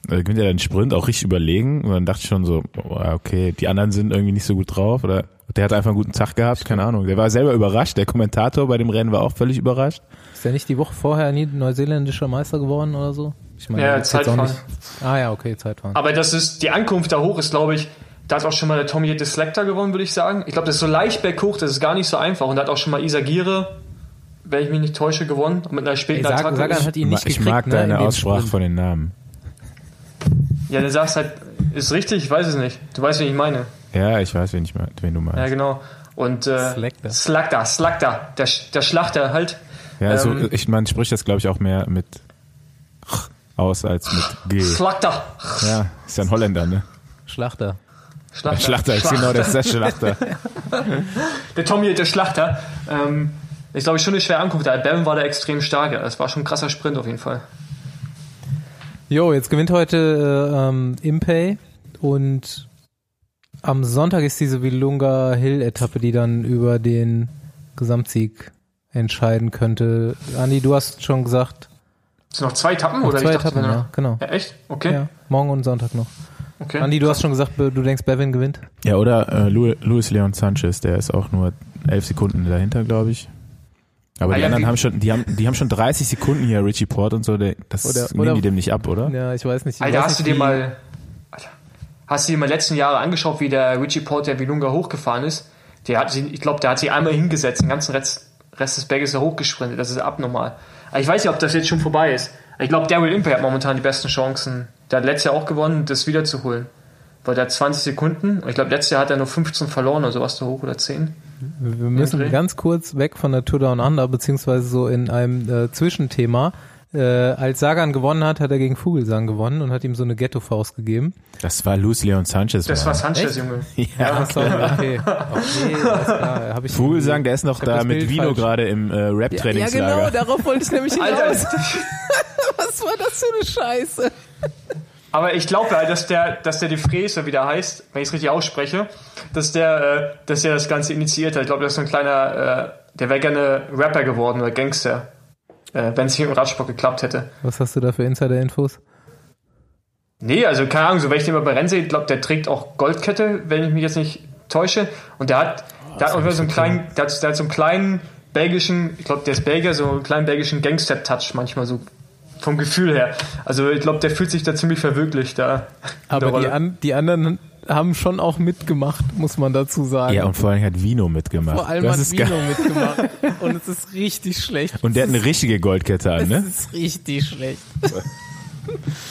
äh, gewinnt er den Sprint auch richtig überlegen und dann dachte ich schon so, okay, die anderen sind irgendwie nicht so gut drauf oder der hat einfach einen guten Tag gehabt, keine Ahnung. Der war selber überrascht, der Kommentator bei dem Rennen war auch völlig überrascht. Ist der nicht die Woche vorher nie neuseeländischer Meister geworden oder so? Ich meine, Ja, Zeitfahren. nicht. Ah ja, okay, Zeitfahren. Aber das ist, die Ankunft da hoch ist, glaube ich, da hat auch schon mal der Tommy Selector gewonnen, würde ich sagen. Ich glaube, das ist so leicht berghoch, das ist gar nicht so einfach. Und da hat auch schon mal Isagire, wenn ich mich nicht täusche, gewonnen. Mit einer späten Ey, Sag, Attacke. Sagan hat ihn nicht ich gekriegt, mag ne, in deine dem Aussprache Sprint. von den Namen. Ja, du sagst halt, ist richtig, ich weiß es nicht. Du weißt, wen ich meine. Ja, ich weiß, wen, ich, mein- wen du Ja, meinst. genau. Und äh, Slakter. Slakta, Slakta, der, der Schlachter halt. Ja, so, Ähm, ich man spricht das glaube ich auch mehr mit aus als mit G. Slakta. Ja, ist ja ein Holländer, ne? Schlachter. Schlachter. Schlachter ist genau, der Schlachter. <laughs> Der Tommy, der Schlachter. Ähm, ist, glaube ich, schon eine schwere Ankunft. Der Bevan war da extrem stark. ja. Das war schon ein krasser Sprint auf jeden Fall. Jo, jetzt gewinnt heute äh, ähm, Impey und am Sonntag ist diese Wilunga Hill Etappe, die dann über den Gesamtsieg entscheiden könnte. Andi, du hast schon gesagt, Sind noch zwei Etappen? noch oder zwei ich dachte, Etappen, ja, genau. Ja, echt? Okay. Ja, morgen und Sonntag noch. okay. Andi, du hast schon gesagt, du denkst, Bevin gewinnt. Ja, oder äh, Lu- Luis Leon Sanchez, der ist auch nur elf Sekunden dahinter, glaube ich. Aber Ah, die ja, anderen wie- haben schon, die haben, die haben schon 30 Sekunden hier, Richie Port und so, der, das Oder- nehmen oder- die dem nicht ab, oder? Ja, ich weiß nicht. Ich Alter, weiß hast du nicht, dir wie- mal. Alter, hast du dir mal letzten Jahre angeschaut, wie der Richie Port der Vilunga hochgefahren ist? Der hat sie, ich glaube, der hat sie einmal hingesetzt, den ganzen Rest, Rest des Berges da hochgesprintet. Das ist abnormal. Aber ich weiß nicht, ob das jetzt schon vorbei ist. Ich glaube, Daryl Impey hat momentan die besten Chancen. Der hat letztes Jahr auch gewonnen, das wiederzuholen. Weil der hat 20 Sekunden. Und ich glaube, letztes Jahr hat er nur 15 verloren oder sowas da hoch oder 10. Wir müssen Dreh. ganz kurz weg von der Tour Down Under, beziehungsweise so in einem äh, Zwischenthema. Äh, als Sagan gewonnen hat, hat er gegen Vogelsang gewonnen und hat ihm so eine Ghetto-Faust gegeben. Das war Luis Leon Sanchez. Das war. Sanchez, Echt? Junge. ja, Ach so, okay. Okay, klar. Hab ich Vogelsang, der ist noch da mit Bild Vino falsch. gerade im äh, ja, ja, Rap-Trainingslager. genau, darauf wollte ich nämlich hinaus. <laughs> Was war das für eine Scheiße? <laughs> Aber ich glaube ja, dass der, dass der De Vries, wie der heißt, wenn ich es richtig ausspreche, dass der, äh, dass der das Ganze initiiert hat. Ich glaube, das ist so ein kleiner, äh, der wäre gerne Rapper geworden oder Gangster, äh, wenn es hier im Radsport geklappt hätte. Was hast du da für Insider-Infos? Nee, also keine Ahnung, so wenn ich den mal bei Rennen sehe, ich glaube, der trägt auch Goldkette, wenn ich mich jetzt nicht täusche. Und der hat, der hat auch immer so einen kleinen, der hat, der hat so einen kleinen belgischen, ich glaube, der ist Belgier, so einen kleinen belgischen Gangster-Touch manchmal so vom Gefühl her. Also ich glaube, der fühlt sich da ziemlich verwirklicht da. Aber die, an, die anderen haben schon auch mitgemacht, muss man dazu sagen. Ja, und vor allem hat Vino mitgemacht. Vor allem das hat ist Vino mitgemacht. <laughs> Und es ist richtig schlecht. Und der hat eine richtige Goldkette an, Es ne? ist richtig schlecht. <laughs>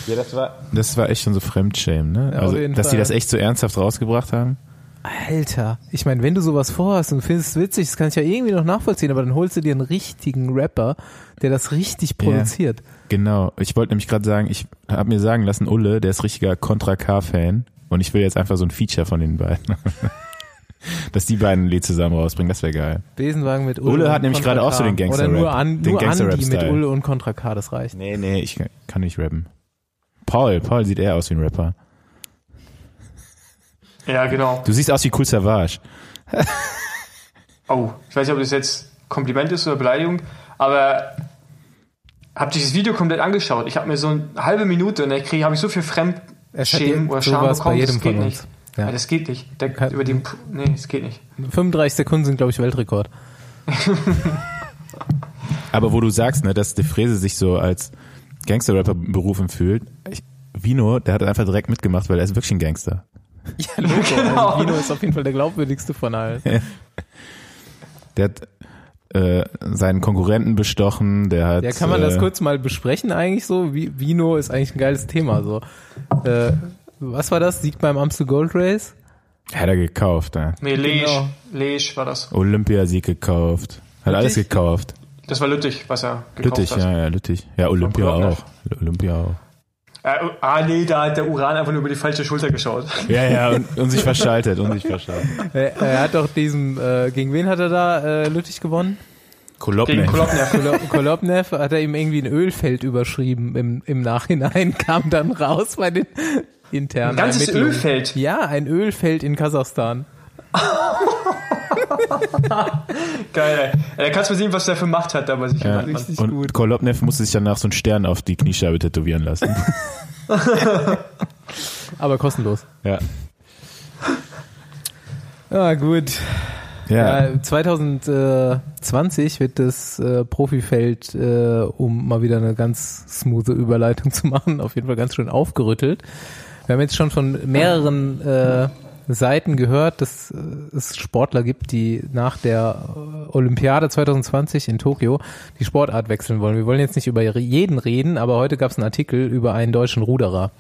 Ja, das war. Das war echt schon so Fremdschämen, ne? Ja, auf also, jeden dass die Fall. das echt so ernsthaft rausgebracht haben. Alter, ich meine, wenn du sowas vorhast und findest es witzig, das kann ich ja irgendwie noch nachvollziehen, aber dann holst du dir einen richtigen Rapper, der das richtig produziert. Genau. Ich wollte nämlich gerade sagen, ich habe mir sagen lassen, Ulle, der ist richtiger Contra K-Fan. Und ich will jetzt einfach so ein Feature von den beiden. <laughs> Dass die beiden ein Lied zusammen rausbringen, das wäre geil. Besenwagen mit Ulle. Ulle und hat nämlich gerade auch so den Gangster-Rap. Oder nur, an, Den nur Andi mit. Ulle und Contra K, das reicht. Nee, nee, ich kann nicht rappen. Paul, Paul sieht eher aus wie ein Rapper. Ja, genau. Du siehst aus wie Cool Savage. Oh, ich weiß nicht, ob das jetzt Kompliment ist oder Beleidigung, aber ihr das Video komplett angeschaut? Ich habe mir so eine halbe Minute und da kriege habe ich so viel Fremdschämen oder Scham bei bekommen, jedem das geht von nicht. Ja. Ja. das geht nicht. Der, über die, nee, das geht nicht. 35 Sekunden sind, glaube ich, Weltrekord. <laughs> Aber wo du sagst, ne, dass De Frese sich so als Gangster-Rapper berufen fühlt, ich, Vino, der hat einfach direkt mitgemacht, weil er ist wirklich ein Gangster. Ja, Logo. <laughs> Genau. Also Vino ist auf jeden Fall der glaubwürdigste von allen. <laughs> Der hat äh, seinen Konkurrenten bestochen, der hat. Ja, kann man das äh, kurz mal besprechen eigentlich so? Wie, Vino ist eigentlich ein geiles Thema so. Äh, was war das? Sieg beim Amstel Gold Race? Hat er gekauft, ja. Nee, Lesch, Genau. Lesch war das. Olympiasieg gekauft. Hat alles Lüttich? gekauft. Das war Lüttich, was er gekauft Lüttich, hat. ja, ja, Lüttich. Ja, Olympia auch. Olympia auch. Äh, ah, nee, da hat der Uran einfach nur über die falsche Schulter geschaut. Ja, ja, und, und sich verschaltet, und sich verschaltet. Er, er hat doch diesen, äh, gegen wen hat er da äh, Lüttich gewonnen? Gegen Kolobnev. Kolo- Kolobnev hat er ihm irgendwie ein Ölfeld überschrieben im, im Nachhinein, <laughs> kam dann raus bei den internen Ein ganzes. Ölfeld. Ja, ein Ölfeld in Kasachstan. <laughs> <laughs> Geil, ey. Da kannst du mal sehen, was der für Macht hat da bei sich. Ja. Richtig Und gut. Kolobnev musste sich danach so einen Stern auf die Kniescheibe tätowieren lassen. <laughs> Aber kostenlos. ja. Ja, gut. Ja. Ja, 2020 wird das äh, Profifeld, äh, um mal wieder eine ganz smoothe Überleitung zu machen, auf jeden Fall ganz schön aufgerüttelt. Wir haben jetzt schon von mehreren äh, Seiten gehört, dass äh, es Sportler gibt, die nach der äh, Olympiade 2020 in Tokio die Sportart wechseln wollen. Wir wollen jetzt nicht über jeden reden, aber heute gab es einen Artikel über einen deutschen Ruderer.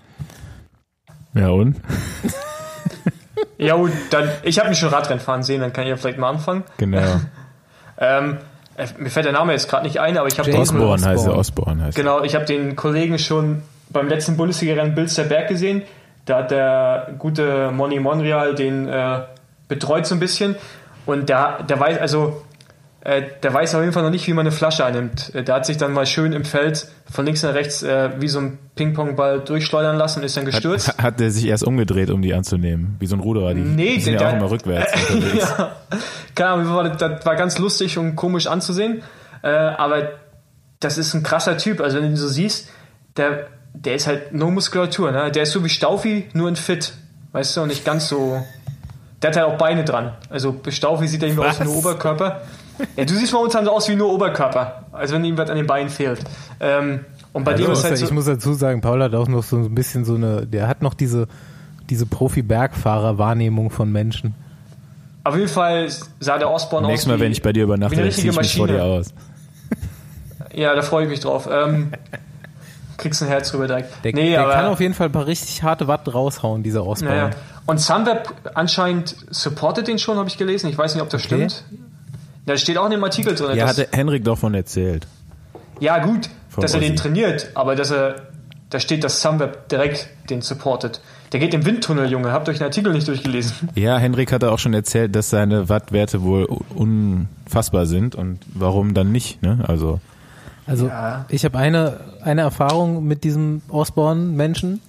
Ja, und? <laughs> Ja, und dann, ich habe mich schon Radrennen fahren sehen, dann kann ich ja vielleicht mal anfangen. Genau. <laughs> Ähm, äh, mir fällt der Name jetzt gerade nicht ein, aber ich habe den, Osborne heißt er, Osborne. Heißt genau, ich habe den Kollegen schon beim letzten Bundesliga-Rennen Bilster Berg gesehen. Da hat der gute Moni Monreal den äh, betreut so ein bisschen und der, der weiß also äh, der weiß auf jeden Fall noch nicht, wie man eine Flasche einnimmt. Äh, Der hat sich dann mal schön im Feld von links nach rechts äh, wie so ein Ping-Pong-Ball durchschleudern lassen und ist dann gestürzt. Hat, hat er sich erst umgedreht, um die anzunehmen? Wie so ein Ruderer. Die, Nee, die sind der- ja auch immer rückwärts <laughs> unterwegs. ja, keine Ahnung, das war ganz lustig und komisch anzusehen. Äh, aber das ist ein krasser Typ. Also wenn du ihn so siehst, der, der ist halt nur Muskulatur. Ne? Der ist so wie Staufi, nur in fit. Weißt du, und nicht ganz so. Der hat halt auch Beine dran. Also bei Staufi sieht er irgendwie aus wie nur? Oberkörper. Ja, du siehst momentan so aus wie nur Oberkörper. Also wenn ihm was an den Beinen fehlt. Ähm, und bei dem Also, ist halt ich so, muss dazu sagen, Paul hat auch noch so ein bisschen so eine, der hat noch diese, diese Profi-Bergfahrer-Wahrnehmung von Menschen. auf jeden Fall sah der Osborne aus Nächstes Mal, wie, wenn ich bei dir wie übernachte, eine dann zieh richtige ich mich vor dir Maschine. aus. Ja, da freue ich mich drauf. Ähm, <laughs> kriegst ein Herz drüber direkt. Der, nee, der aber, kann auf jeden Fall ein paar richtig harte Watt raushauen, dieser Osborne. naja. Und Sunweb anscheinend supportet den schon, habe ich gelesen. Ich weiß nicht, ob das Okay. stimmt. Da steht auch in dem Artikel drin. Ja, hatte Henrik doch von erzählt. ja gut, Von dass er den Ossi. trainiert, aber dass er, da steht, dass Sunweb direkt den supportet. Der geht im Windtunnel, Junge. Habt euch den Artikel nicht durchgelesen. Ja, Henrik hatte auch schon erzählt, dass seine Wattwerte wohl unfassbar sind und warum dann nicht, ne? Also, Also Ja. ich habe eine, eine Erfahrung mit diesem Osborne-Menschen.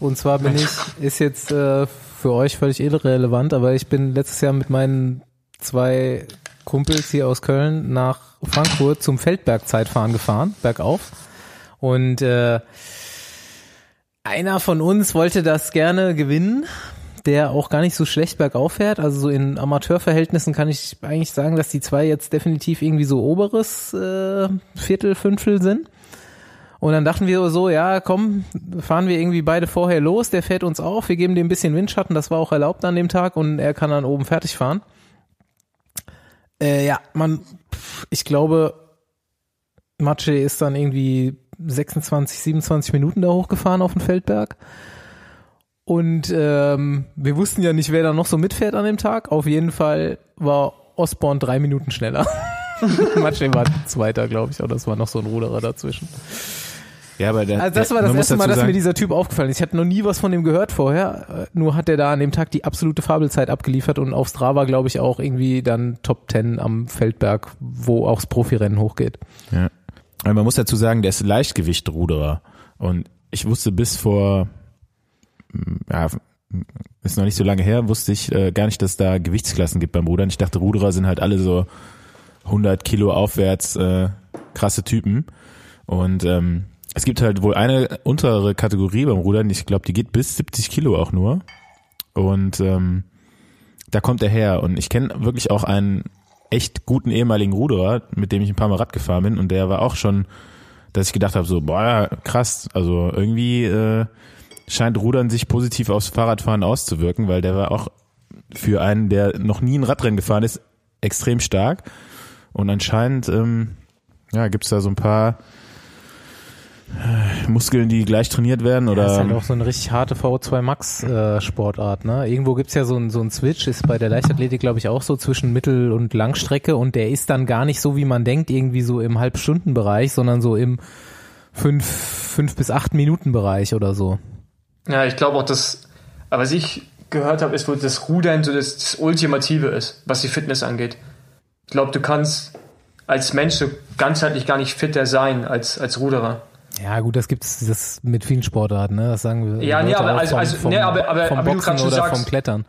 Und zwar bin ich, <laughs> ist jetzt äh, für euch völlig irrelevant, aber ich bin letztes Jahr mit meinen zwei Kumpels hier aus Köln nach Frankfurt zum Feldberg-Zeitfahren gefahren, bergauf. Und äh, einer von uns wollte das gerne gewinnen, der auch gar nicht so schlecht bergauf fährt. Also so in Amateurverhältnissen kann ich eigentlich sagen, dass die zwei jetzt definitiv irgendwie so oberes äh, Viertel, Fünftel sind. Und dann dachten wir so, ja, komm, fahren wir irgendwie beide vorher los, der fährt uns auf, wir geben dem ein bisschen Windschatten, das war auch erlaubt an dem Tag und er kann dann oben fertig fahren. Äh, ja, man, ich glaube, Matsche ist dann irgendwie 26, 27 Minuten da hochgefahren auf den Feldberg. Und ähm, wir wussten ja nicht, wer da noch so mitfährt an dem Tag. Auf jeden Fall war Osborne drei Minuten schneller. <laughs> Matsche war Zweiter, glaube ich, oder es war noch so ein Ruderer dazwischen. Ja, aber der, Also das war das erste Mal, dass sagen, mir dieser Typ aufgefallen ist. Ich hatte noch nie was von dem gehört vorher. Äh, Nur hat er da an dem Tag die absolute Fabelzeit abgeliefert und auf Strava, glaube ich, auch irgendwie dann Top 10 am Feldberg, wo auch das Profirennen hochgeht. Ja. Aber man muss dazu sagen, der ist Leichtgewichtruderer. Und ich wusste bis vor, ja, ist noch nicht so lange her, wusste ich äh, gar nicht, dass es da Gewichtsklassen gibt beim Rudern. Ich dachte, Ruderer sind halt alle so 100 Kilo aufwärts äh, krasse Typen. Und ähm, es gibt halt wohl eine untere Kategorie beim Rudern, ich glaube, die geht bis 70 Kilo auch nur. Und ähm, da kommt er her. Und ich kenne wirklich auch einen echt guten ehemaligen Ruderer, mit dem ich ein paar Mal Rad gefahren bin. Und der war auch schon, dass ich gedacht habe, so, boah, krass. Also irgendwie äh, scheint Rudern sich positiv aufs Fahrradfahren auszuwirken, weil der war auch für einen, der noch nie ein Radrennen gefahren ist, extrem stark. Und anscheinend ähm, ja, gibt's da so ein paar äh, Muskeln, die gleich trainiert werden oder das ist halt auch so eine richtig harte VO2 Max äh, Sportart. Ne? Irgendwo gibt's ja so ein so ein Switch, ist bei der Leichtathletik glaube ich auch so zwischen Mittel- und Langstrecke und der ist dann gar nicht so, wie man denkt, irgendwie so im Halbstundenbereich, sondern so im fünf, fünf bis acht Minuten Bereich oder so. Ja, ich glaube auch, dass, aber was ich gehört habe, ist, wo das Rudern so das, das Ultimative ist, was die Fitness angeht. Ich glaube, du kannst als Mensch so ganzheitlich gar nicht fitter sein als, als Ruderer. Ja, gut, das gibt's das mit vielen Sportarten, ne? Das sagen wir. Ja, nee, aber also- vom, also- nee, aber- aber- vom aber du Boxen grad schon oder sagst- vom Klettern.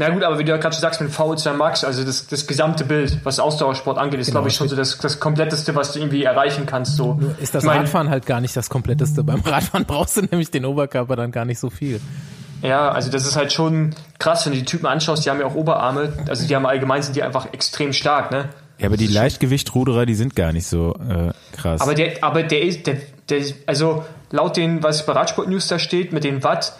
Na gut, aber wie du ja gerade schon sagst mit VO2 Max, also das, das gesamte Bild, was Ausdauersport angeht, ist, Genau, glaube ich, schon so das, das kompletteste, was du irgendwie erreichen kannst. So. Ist das Ich mein, Radfahren halt gar nicht das kompletteste. Beim Radfahren <laughs> brauchst du nämlich den Oberkörper dann gar nicht so viel. Ja, also das ist halt schon krass, wenn du die Typen anschaust, die haben ja auch Oberarme, also die haben allgemein sind die einfach extrem stark, ne? ja, aber die Leichtgewichtruderer, die sind gar nicht so äh, krass. Aber der, aber der ist, der, der ist, also laut den, was bei Radsport News da steht, mit den Watt,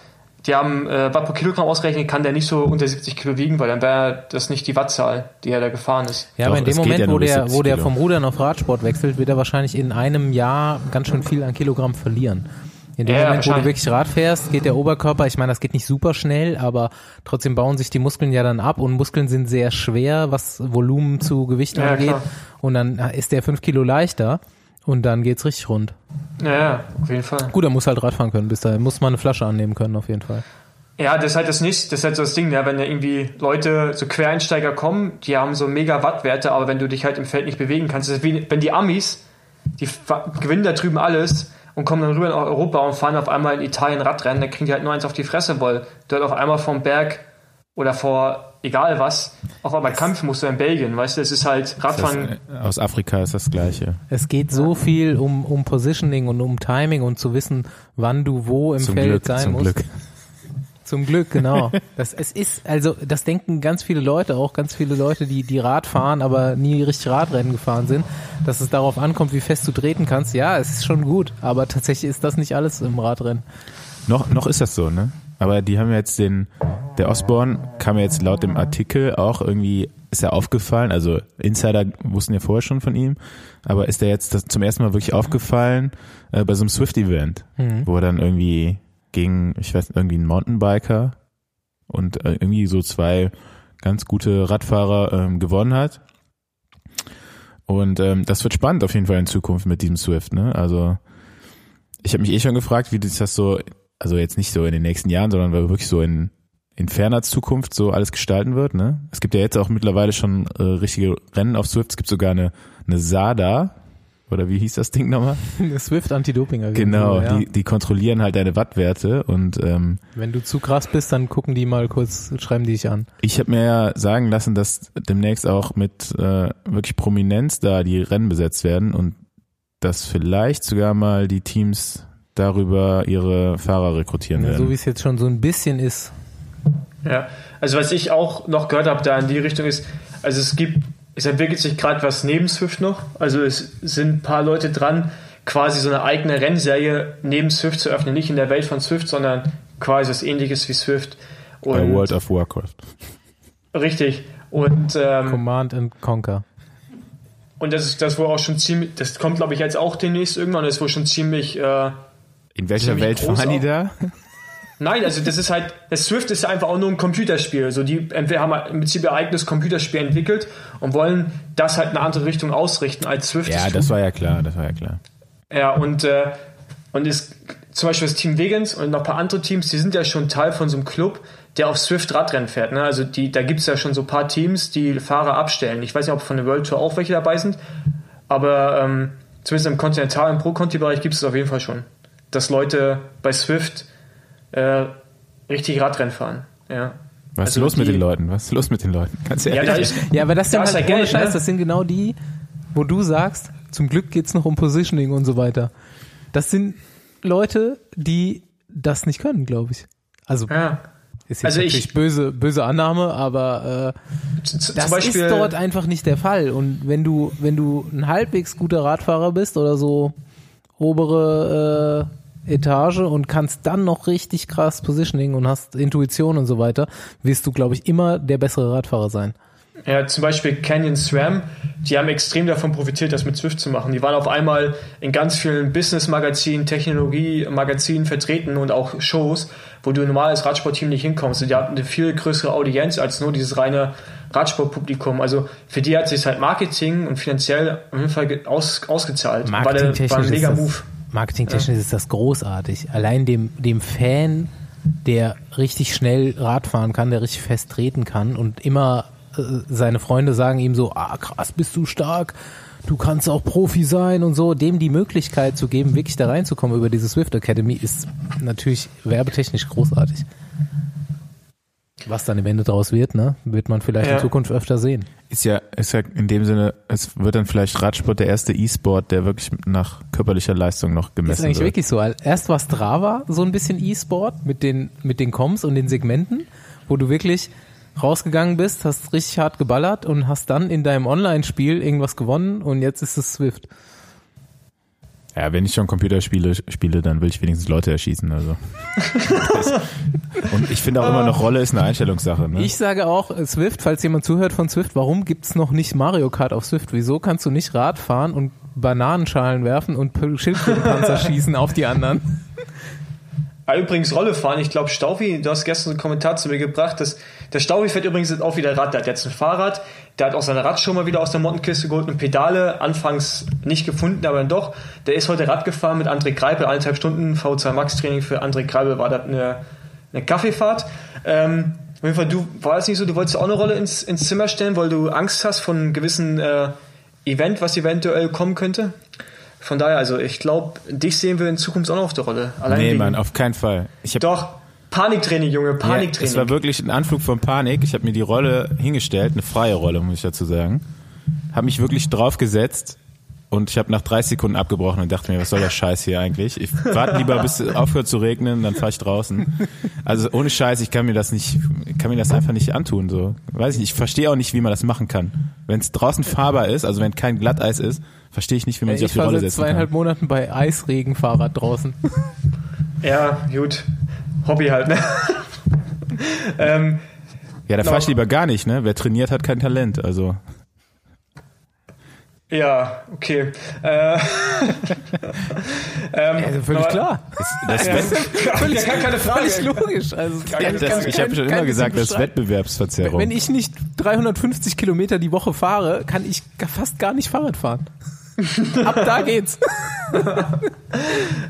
die haben äh, Watt pro Kilogramm ausrechnen, kann der nicht so unter 70 Kilo wiegen, weil dann wäre das nicht die Wattzahl, die er da gefahren ist. Ja, Doch, aber in dem Moment, ja wo der, 70 wo der vom Rudern auf Radsport wechselt, wird er wahrscheinlich in einem Jahr ganz schön viel an Kilogramm verlieren. In dem Ja, Moment, wo du wirklich Rad fährst, geht der Oberkörper, ich meine, das geht nicht super schnell, aber trotzdem bauen sich die Muskeln ja dann ab und Muskeln sind sehr schwer, was Volumen zu Gewicht Ja, angeht. klar. Und dann ist der fünf Kilo leichter und dann geht's richtig rund. Ja, ja, auf jeden Fall. Gut, er muss halt Radfahren können, bis dahin muss man eine Flasche annehmen können, auf jeden Fall. Ja, das ist halt das nicht, das ist halt so das Ding, ne? wenn da irgendwie Leute, so Quereinsteiger kommen, die haben so mega Wattwerte, aber wenn du dich halt im Feld nicht bewegen kannst, das ist wie, wenn die Amis, die gewinnen da drüben alles und kommen dann rüber in Europa und fahren auf einmal in Italien Radrennen, dann kriegen die halt nur eins auf die Fresse, weil dort auf einmal vom Berg oder vor egal was, auf einmal kämpfen musst du in Belgien, weißt du, es ist halt das, Radfahren, äh, aus Afrika ist das gleiche. Es geht so viel um, um Positioning und um Timing und zu wissen, wann du wo im Zum Feld Glück, sein zum musst. Glück. <laughs> Zum Glück, genau. Das, es ist, also, das denken ganz viele Leute, auch ganz viele Leute, die, die Rad fahren, aber nie richtig Radrennen gefahren sind, dass es darauf ankommt, wie fest du treten kannst. Ja, es ist schon gut, aber tatsächlich ist das nicht alles im Radrennen. Noch, noch ist das so, ne? Aber die haben ja jetzt den, der Osborne kam ja jetzt laut dem Artikel auch irgendwie, ist ja aufgefallen, also Insider wussten ja vorher schon von ihm, aber ist der jetzt zum ersten Mal wirklich aufgefallen äh, bei so einem Swift-Event, Mhm. wo er dann irgendwie gegen, ich weiß, irgendwie einen Mountainbiker und äh, irgendwie so zwei ganz gute Radfahrer ähm, gewonnen hat. Und ähm, das wird spannend auf jeden Fall in Zukunft mit diesem Swift, ne? Also ich habe mich eh schon gefragt, wie das so, also jetzt nicht so in den nächsten Jahren, sondern wirklich so in, in ferner Zukunft so alles gestalten wird, ne? Es gibt ja jetzt auch mittlerweile schon äh, richtige Rennen auf Swift. Es gibt sogar eine, eine SADA, oder wie hieß das Ding nochmal? <laughs> Swift Anti-Doping Genau, ja. die, die kontrollieren halt deine Wattwerte und ähm, Wenn du zu krass bist, dann gucken die mal kurz, schreiben die dich an. ich habe mir ja sagen lassen, dass demnächst auch mit äh, wirklich Prominenz da die Rennen besetzt werden und dass vielleicht sogar mal die Teams darüber ihre Fahrer rekrutieren Ja, werden. so wie es jetzt schon so ein bisschen ist. Ja, also was ich auch noch gehört habe da in die Richtung ist, also es gibt, es entwickelt sich gerade was neben Swift noch, also es sind ein paar Leute dran, quasi so eine eigene Rennserie neben Swift zu öffnen. Nicht in der Welt von Swift, sondern quasi was ähnliches wie Swift. Bei Und World of Warcraft. richtig. Und, ähm, Command and Conquer. und das ist das wohl auch schon ziemlich, das kommt glaube ich jetzt auch demnächst irgendwann, das ist wohl schon ziemlich, äh, In welcher Ziemlich Welt fahren die da? <laughs> Nein, also das ist halt, das Swift ist einfach auch nur ein Computerspiel. So die entweder haben halt im Prinzip ihr eigenes Computerspiel entwickelt und wollen das halt in eine andere Richtung ausrichten als Swift. Ja, es das war ja klar, das war ja klar. Ja, und, äh, und ist zum Beispiel das Team Vegans und noch ein paar andere Teams, die sind ja schon Teil von so einem Club, der auf Swift Radrennen fährt. Ne? Also die, da gibt es ja schon so ein paar Teams, die Fahrer abstellen. Ich weiß nicht, ob von der World Tour auch welche dabei sind, aber ähm, zumindest im Continental- und Pro-Conti-Bereich gibt es auf jeden Fall schon, dass Leute bei Swift äh, richtig Radrennen fahren. Ja. Was Also ist los mit die- den Leuten? Was ist los mit den Leuten? Ganz Ja, ehrlich. da ist, Ja, aber das Da halt ist ja Geld, Scheiß, ne? das sind genau die, wo du sagst, zum Glück geht's noch um Positioning und so weiter. Das sind Leute, die das nicht können, glaube ich. Also ja. ist jetzt Also ich- natürlich böse, böse Annahme, aber äh, das Beispiel, ist dort einfach nicht der Fall. Und wenn du, wenn du ein halbwegs guter Radfahrer bist oder so obere äh, Etage und kannst dann noch richtig krass Positioning und hast Intuition und so weiter, wirst du, glaube ich, immer der bessere Radfahrer sein. Ja, zum Beispiel Canyon SRAM, die haben extrem davon profitiert, das mit Swift zu machen. Die waren auf einmal in ganz vielen Business-Magazinen, Technologie-Magazinen vertreten und auch Shows, wo du normal als Radsportteam nicht hinkommst. Und die hatten eine viel größere Audienz als nur dieses reine Radsportpublikum. Also für die hat sich halt Marketing und finanziell auf jeden Fall aus, ausgezahlt. War, der, war ein mega ist Move. Marketingtechnisch ist das großartig. Allein dem, dem Fan, der richtig schnell Rad fahren kann, der richtig fest treten kann und immer äh, seine Freunde sagen ihm so, ah krass, bist du stark, du kannst auch Profi sein und so, dem die Möglichkeit zu geben, wirklich da reinzukommen über diese Swift Academy, ist natürlich werbetechnisch großartig. Was dann im Ende draus wird, ne, wird man vielleicht Ja. in Zukunft öfter sehen. Ist ja, ist ja in dem Sinne, es wird dann vielleicht Radsport der erste E-Sport, der wirklich nach körperlicher Leistung noch Ist gemessen eigentlich wird. wirklich so. Erst war Strava so ein bisschen E-Sport mit den, mit den Coms und den Segmenten, wo du wirklich rausgegangen bist, hast richtig hart geballert und hast dann in deinem Online-Spiel irgendwas gewonnen und jetzt ist es Swift. Ja, wenn ich schon Computerspiele spiele, dann will ich wenigstens Leute erschießen. Also. <laughs> Und ich finde auch immer noch, Rolle ist eine Einstellungssache. Ne? Ich sage auch, äh, Swift, falls jemand zuhört von Swift, warum gibt's noch nicht Mario Kart auf Swift? Wieso kannst du nicht Rad fahren und Bananenschalen werfen und Schildkrötenpanzer <laughs> schießen auf die anderen? Ah, übrigens Rolle fahren. Ich glaube, Staufi, du hast gestern einen Kommentar zu mir gebracht, dass der Staufi fährt übrigens jetzt auch wieder Rad. Der hat jetzt ein Fahrrad, der hat auch seine Radschuhe mal wieder aus der Mottenkiste geholt und Pedale anfangs nicht gefunden, aber dann doch. Der ist heute Rad gefahren mit André Greipel, eineinhalb Stunden V2 Max Training für André Greipel war das eine, eine Kaffeefahrt. Ähm, auf jeden Fall, du war es nicht so, du wolltest auch eine Rolle ins, ins Zimmer stellen, weil du Angst hast von einem gewissen äh, Event, was eventuell kommen könnte. Von daher, also ich glaube, dich sehen wir in Zukunft auch noch auf der Rolle. Allein nee, Mann, auf keinen Fall. Ich hab, doch, Paniktraining, Junge, ja, Paniktraining. es war wirklich ein Anflug von Panik. Ich habe mir die Rolle hingestellt, eine freie Rolle, muss ich dazu sagen. Habe mich wirklich draufgesetzt und ich habe nach 30 Sekunden abgebrochen und dachte mir, was soll der Scheiß hier eigentlich? Ich warte lieber, bis es aufhört zu regnen, dann fahre ich draußen. Also ohne Scheiß, ich kann mir das nicht, ich kann mir das einfach nicht antun. So, weiß ich nicht. Ich verstehe auch nicht, wie man das machen kann. Wenn es draußen fahrbar ist, also wenn kein Glatteis ist, verstehe ich nicht, wie man sich Ich auf die Rolle seit setzen zweieinhalb kann. Monaten bei Eisregen Fahrrad draußen. <laughs> ja, gut. Hobby halt, ne? <laughs> ähm, Ja, da fahre ich lieber gar nicht, ne? Wer trainiert, hat kein Talent. Also ja, okay. Äh, <laughs> ähm, Also völlig aber- klar. das, Ja, Wett- <laughs> ja, keine, Frage. Völlig logisch. Also, Ja, das- kann- ich habe schon immer gesagt, das ist. Wettbewerbsverzerrung. Wenn ich nicht 350 Kilometer die Woche fahre, kann ich fast gar nicht Fahrrad fahren. Ab da geht's. <laughs>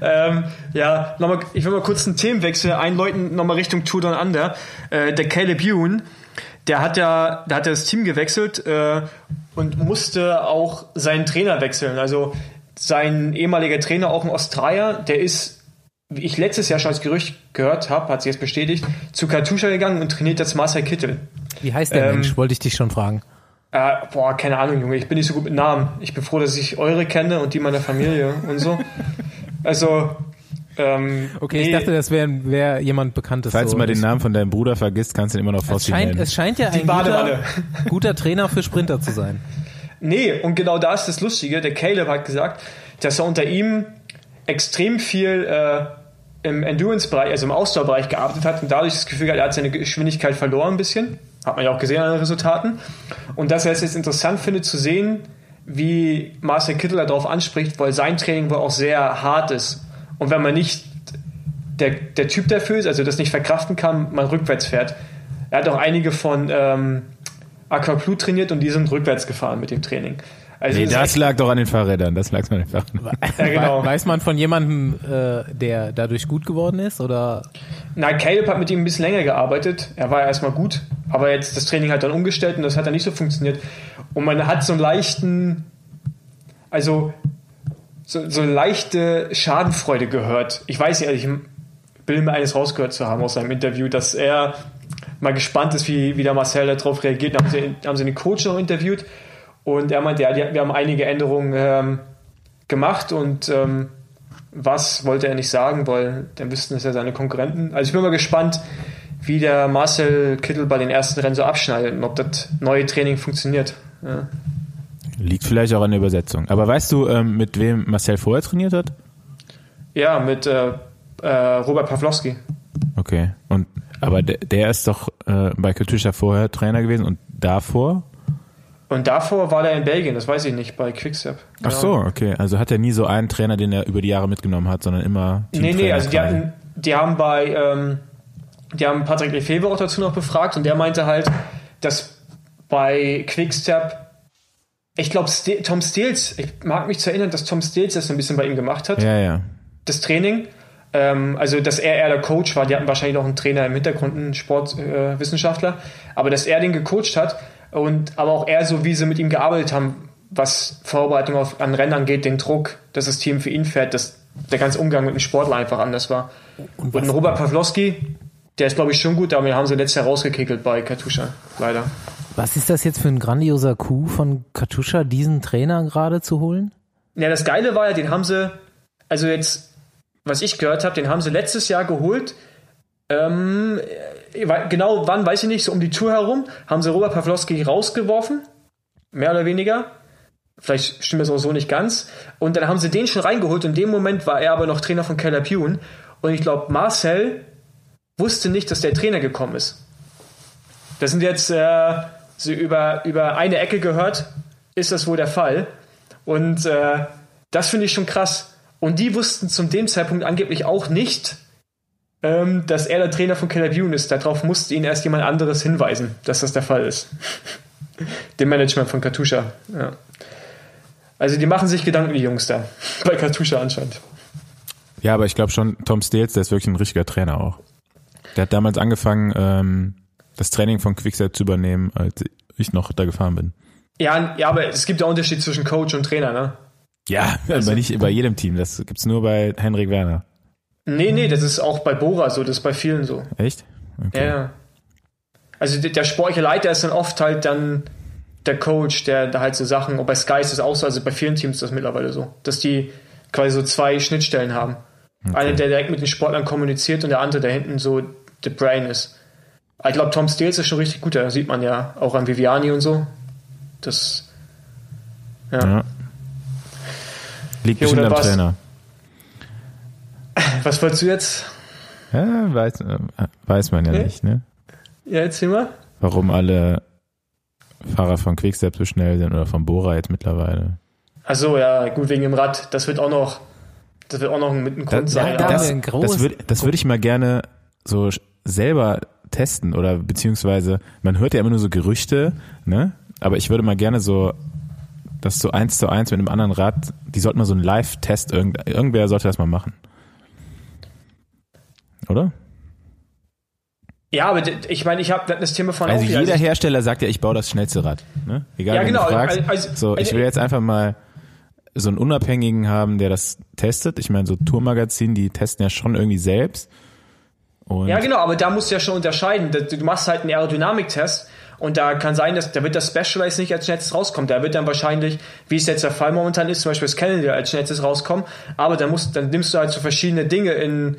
Ähm, ja, nochmal, ich will mal kurz einen Themenwechsel einläuten, nochmal Richtung Tour Down Under. Äh, der Caleb Ewan, der hat ja, der hat ja das Team gewechselt äh, und musste auch seinen Trainer wechseln. Also sein ehemaliger Trainer, auch ein Australier, der ist, wie ich letztes Jahr schon als Gerücht gehört habe, hat sich jetzt bestätigt, zu Katusha gegangen und trainiert jetzt Marcel Kittel. Wie heißt der Ähm, Mensch? Wollte ich dich schon fragen. Äh, boah, keine Ahnung, Junge. Ich bin nicht so gut mit Namen. Ich bin froh, dass ich eure kenne und die meiner Familie und so. <laughs> Also, ähm, Okay, ich nee, dachte, das wäre wär jemand Bekanntes. Falls so. du mal den Namen von deinem Bruder vergisst, kannst du ihn immer noch es Fossi scheint, nennen. es scheint ja ein guter, <laughs> guter Trainer für Sprinter zu sein. Nee, und genau da ist das Lustige. Der Caleb hat gesagt, dass er unter ihm extrem viel äh, im Endurance-Bereich, also im Ausdauerbereich gearbeitet hat und dadurch das Gefühl hat, er hat seine Geschwindigkeit verloren ein bisschen. Hat man ja auch gesehen an den Resultaten. Und dass er es jetzt interessant findet zu sehen, wie Marcel Kittel darauf anspricht, weil sein Training wohl auch sehr hart ist. Und wenn man nicht der, der Typ dafür ist, also das nicht verkraften kann, man rückwärts fährt. Er hat auch einige von ähm, Aquaplu trainiert und die sind rückwärts gefahren mit dem Training. Also nee, das lag doch an den Fahrrädern. Das lag an den Fahrrädern. <laughs> Ja, genau. Weiß man von jemandem, äh, der dadurch gut geworden ist? Oder? Na, Caleb hat mit ihm ein bisschen länger gearbeitet. Er war ja erstmal gut, aber jetzt das Training hat dann umgestellt und das hat dann nicht so funktioniert. Und man hat so einen leichten, also so, so leichte Schadenfreude gehört. Ich weiß nicht, ich will mir eines rausgehört zu haben aus seinem Interview, dass er mal gespannt ist, wie, wie der Marcel darauf reagiert. Dann haben sie, haben sie den Coach noch interviewt und er meinte, ja, die, wir haben einige Änderungen ähm, gemacht und ähm, was wollte er nicht sagen, weil dann wüssten es ja seine Konkurrenten. Also ich bin mal gespannt, wie der Marcel Kittel bei den ersten Rennen so abschneidet und ob das neue Training funktioniert. Ja. Liegt vielleicht auch an der Übersetzung. Aber weißt du, ähm, mit wem Marcel vorher trainiert hat? Ja, mit äh, äh, Robert Pawlowski. Okay. Und aber der, der ist doch äh, bei Katusha vorher Trainer gewesen und davor? Und davor war er in Belgien, das weiß ich nicht, bei Quickstep. Ach so, okay. Also hat er nie so einen Trainer, den er über die Jahre mitgenommen hat, sondern immer. Nee, nee, also die, hatten, die haben bei, ähm, die haben Patrick Lefebvre auch dazu noch befragt und der meinte halt, dass bei Quickstep, ich glaube, Tom Steels, ich mag mich zu erinnern, dass Tom Steels das ein bisschen bei ihm gemacht hat. Ja, ja. Das Training. Ähm, also, dass er eher der Coach war, die hatten wahrscheinlich noch einen Trainer im Hintergrund, einen Sportwissenschaftler, äh, aber dass er den gecoacht hat und aber auch er, so wie sie mit ihm gearbeitet haben, was Vorbereitung auf, an Rennen angeht, den Druck, dass das Team für ihn fährt, dass der ganze Umgang mit dem Sportler einfach anders war. Und, und Robert Pawlowski, der ist glaube ich schon gut, aber wir haben sie letztes Jahr rausgekickelt bei Katusha, leider. Was ist das jetzt für ein grandioser Coup von Katusha, diesen Trainer gerade zu holen? Ja, das Geile war ja, den haben sie, also jetzt, was ich gehört habe, den haben sie letztes Jahr geholt, ähm, genau wann, weiß ich nicht, so um die Tour herum, haben sie Robert Pawlowski rausgeworfen, mehr oder weniger. Vielleicht stimmt das auch so nicht ganz. Und dann haben sie den schon reingeholt. In dem Moment war er aber noch Trainer von Keller Pune. Und ich glaube, Marcel wusste nicht, dass der Trainer gekommen ist. Das sind jetzt äh, so über, über eine Ecke gehört, ist das wohl der Fall. Und äh, das finde ich schon krass. Und die wussten zu dem Zeitpunkt angeblich auch nicht, ähm, dass er der Trainer von Calabune ist. Darauf musste ihn erst jemand anderes hinweisen, dass das der Fall ist. <laughs> Dem Management von Katusha. Ja. Also die machen sich Gedanken, die Jungs da. <laughs> Bei Katusha anscheinend. Ja, aber ich glaube schon, Tom Steels, der ist wirklich ein richtiger Trainer auch. Der hat damals angefangen, ähm, das Training von Quickstep zu übernehmen, als ich noch da gefahren bin. Ja, ja, aber es gibt ja Unterschied zwischen Coach und Trainer, ne? Ja, <laughs> also, aber nicht bei jedem Team. Das gibt's nur bei Henrik Werner. Nee, nee, das ist auch bei Bora so, das ist bei vielen so. Echt? Okay. Ja. Also der, der sportliche Leiter ist dann oft halt dann der Coach, der da halt so Sachen, und bei Sky ist das auch so, also bei vielen Teams ist das mittlerweile so, dass die quasi so zwei Schnittstellen haben. Okay. Einer, der direkt mit den Sportlern kommuniziert und der andere, der hinten so the brain ist. Ich glaube, Tom Steels ist schon richtig gut, da sieht man ja auch an Viviani und so. Das, ja. ja. Liegt bestimmt am Trainer. Was wolltest du jetzt? Ja, weiß, äh, weiß man ja okay. nicht, ne? Ja, erzähl mal. Warum alle Fahrer von Quickstep so schnell sind oder von Bora jetzt mittlerweile. Achso, ja, gut, wegen dem Rad. Das wird auch noch, das wird auch noch mit einem Grund das, sein. Ja, das, das würde das würd ich mal gerne so selber testen oder beziehungsweise, man hört ja immer nur so Gerüchte, ne? Aber ich würde mal gerne so das so eins zu eins mit einem anderen Rad, die sollten mal so einen Live-Test, irgend, irgendwer sollte das mal machen oder? Ja, aber ich meine, ich habe das Thema von Also jeder also Hersteller sagt ja, ich baue das schnellste Rad. Ne? Egal, ja, genau. Fragst. Also, so, ich will jetzt einfach mal so einen Unabhängigen haben, der das testet. Ich meine, so Tourmagazinen, die testen ja schon irgendwie selbst. Und ja, genau, aber da musst du ja schon unterscheiden. Du machst halt einen Aerodynamik-Test und da kann sein, dass da wird das Specialized nicht als schnellstes rauskommen. Da wird dann wahrscheinlich, wie es jetzt der Fall momentan ist, zum Beispiel das Calendar als schnellstes rauskommen. Aber dann musst, dann nimmst du halt so verschiedene Dinge in,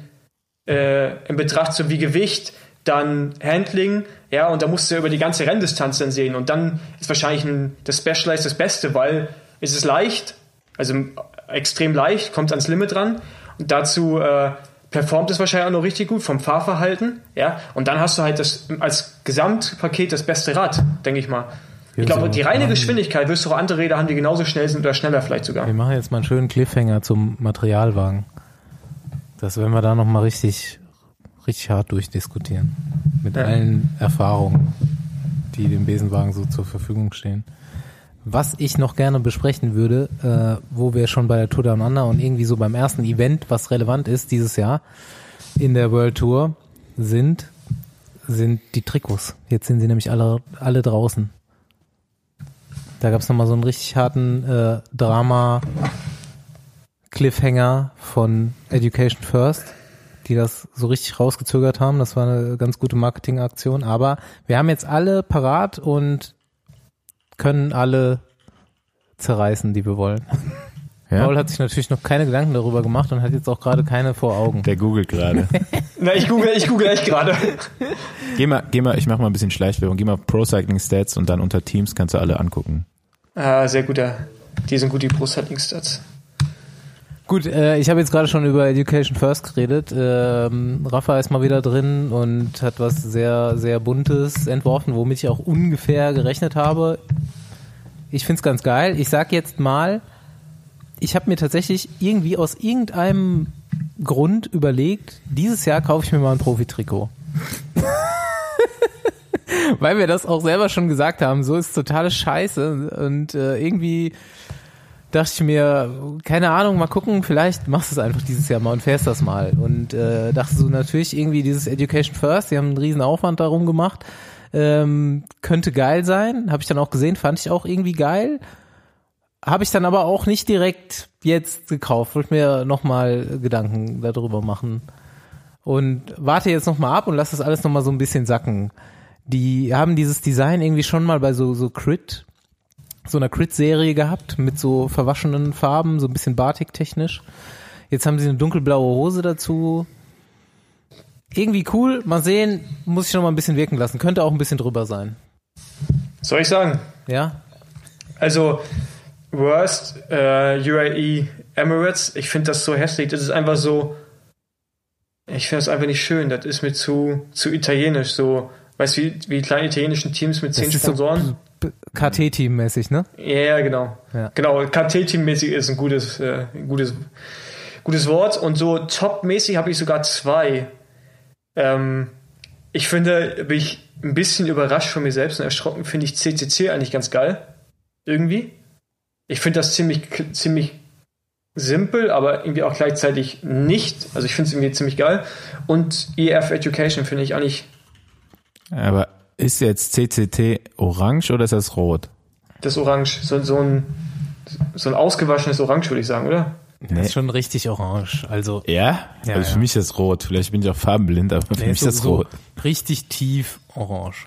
äh, in Betracht, so wie Gewicht, dann Handling, Ja, und da musst du über die ganze Renndistanz dann sehen. Und dann ist wahrscheinlich ein, das Specialized das Beste, weil es ist leicht, also extrem leicht, kommt ans Limit ran. Und dazu äh, performt es wahrscheinlich auch noch richtig gut vom Fahrverhalten. Ja, und dann hast du halt das als Gesamtpaket das beste Rad, denke ich mal. Ich glaube, die reine Geschwindigkeit wirst du auch andere Räder haben, die genauso schnell sind oder schneller vielleicht sogar. Wir machen jetzt mal einen schönen Cliffhanger zum Materialwagen. Das werden wir da nochmal richtig, richtig hart durchdiskutieren. Mit Ja. allen Erfahrungen, die dem Besenwagen so zur Verfügung stehen. Was ich noch gerne besprechen würde, äh, wo wir schon bei der Tour Down Under und irgendwie so beim ersten Event, was relevant ist dieses Jahr in der World Tour, sind, sind die Trikots. Jetzt sind sie nämlich alle, alle draußen. Da gab es nochmal so einen richtig harten äh, Drama Cliffhanger von Education First, die das so richtig rausgezögert haben. Das war eine ganz gute Marketingaktion. Aber wir haben jetzt alle parat und können alle zerreißen, die wir wollen. Ja? Paul hat sich natürlich noch keine Gedanken darüber gemacht und hat jetzt auch gerade keine vor Augen. Der googelt gerade. <laughs> Na, ich google, ich google echt gerade. geh mal, geh mal, ich mach mal ein bisschen Schleichwerbung. Geh mal Pro Cycling Stats und dann unter Teams kannst du alle angucken. Ah, sehr guter. Die sind gut, die Pro Cycling Stats. Gut, äh, ich habe jetzt gerade schon über Education First geredet. Ähm, Rafa ist mal wieder drin und hat was sehr, sehr Buntes entworfen, womit ich auch ungefähr gerechnet habe. Ich find's ganz geil. Ich sag jetzt mal, ich habe mir tatsächlich irgendwie aus irgendeinem Grund überlegt, dieses Jahr kaufe ich mir mal ein Profi-Trikot. <laughs> Weil wir das auch selber schon gesagt haben, so ist totale Scheiße und äh, irgendwie dachte ich mir, keine Ahnung, mal gucken, vielleicht machst du es einfach dieses Jahr mal und fährst das mal. Und äh, dachte so natürlich irgendwie dieses Education First, die haben einen riesen Aufwand darum gemacht, ähm, könnte geil sein, habe ich dann auch gesehen, fand ich auch irgendwie geil. Habe ich dann aber auch nicht direkt jetzt gekauft, wollte mir nochmal Gedanken darüber machen. Und warte jetzt nochmal ab und lass das alles nochmal so ein bisschen sacken. Die haben dieses Design irgendwie schon mal bei so, so Crit, so einer Crit-Serie gehabt, mit so verwaschenen Farben, so ein bisschen Batik-technisch. Jetzt haben sie eine dunkelblaue Hose dazu. Irgendwie cool, mal sehen, muss ich noch mal ein bisschen wirken lassen. Könnte auch ein bisschen drüber sein. Soll ich sagen? Ja? Also, Worst, äh, UAE Emirates, ich finde das so hässlich. Das ist einfach so. Ich finde das einfach nicht schön. Das ist mir zu, zu italienisch. So, weißt du, wie, wie die kleinen italienischen Teams mit zehn Sponsoren? so KT-Team-mäßig, ne? Ja, genau. Ja. Genau, KT-Team-mäßig ist ein gutes, äh, ein gutes, gutes Wort. Und so top-mäßig habe ich sogar zwei. Ähm, ich finde, bin ich ein bisschen überrascht von mir selbst und erschrocken, finde ich CCC eigentlich ganz geil. Irgendwie. Ich finde das ziemlich, ziemlich simpel, aber irgendwie auch gleichzeitig nicht. Also ich finde es irgendwie ziemlich geil. Und EF Education finde ich eigentlich, Aber ist jetzt CCT orange oder ist das rot? das Orange, so, so ein, so ein ausgewaschenes Orange, würde ich sagen, oder? Das ist schon richtig orange. Also, Ja? Ja, also für ja. mich ist das rot. Vielleicht bin ich auch farbenblind, aber für der mich ist das so, rot. richtig tief orange.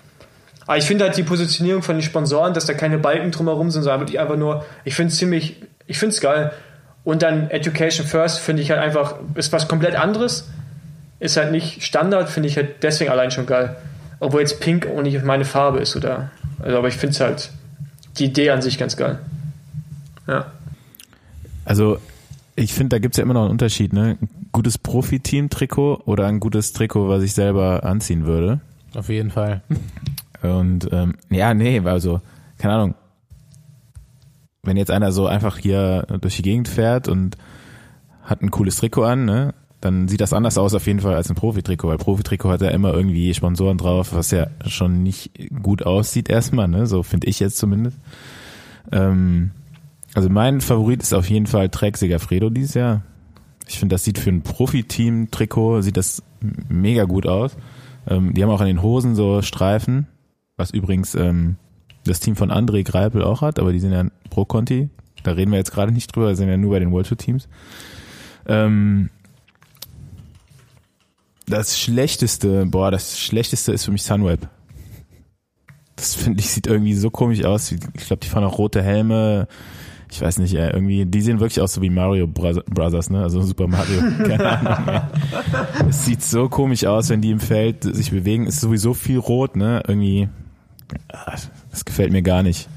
Aber ich finde halt die Positionierung von den Sponsoren, dass da keine Balken drumherum sind, sondern wirklich einfach nur, ich finde es ziemlich, ich finde es geil. Und dann Education First finde ich halt einfach, ist was komplett anderes. Ist halt nicht Standard, finde ich halt deswegen allein schon geil. Obwohl jetzt Pink auch nicht meine Farbe ist, oder? Also, aber ich finde es halt, die Idee an sich ganz geil. Ja. Also ich finde, da gibt's ja immer noch einen Unterschied, ne? Ein gutes Profiteam-Trikot oder ein gutes Trikot, was ich selber anziehen würde. Auf jeden Fall. Und ähm, ja, nee, also, keine Ahnung. Wenn jetzt einer so einfach hier durch die Gegend fährt und hat ein cooles Trikot an, ne, dann sieht das anders aus auf jeden Fall als ein Profitrikot, weil Profitrikot hat ja immer irgendwie Sponsoren drauf, was ja schon nicht gut aussieht erstmal, ne, so finde ich jetzt zumindest. Ähm, also mein Favorit ist auf jeden Fall Trek Segafredo dieses Jahr. Ich finde, das sieht für ein Profiteam-Trikot, sieht das mega gut aus. Ähm, die haben auch an den Hosen so Streifen, was übrigens ähm, das Team von André Greipel auch hat, aber die sind ja Pro Conti. Da reden wir jetzt gerade nicht drüber, sind ja nur bei den World Tour Teams. Ähm, das schlechteste, boah, das schlechteste ist für mich Sunweb. Das finde ich sieht irgendwie so komisch aus. Ich glaube, die fahren auch rote Helme. ich weiß nicht, äh, irgendwie, die sehen wirklich aus so wie Mario Brothers, ne? Also Super Mario, <laughs> keine Ahnung. Ey. Es sieht so komisch aus, wenn die im Feld sich bewegen. Ist sowieso viel rot, ne? Irgendwie, ah, das gefällt mir gar nicht.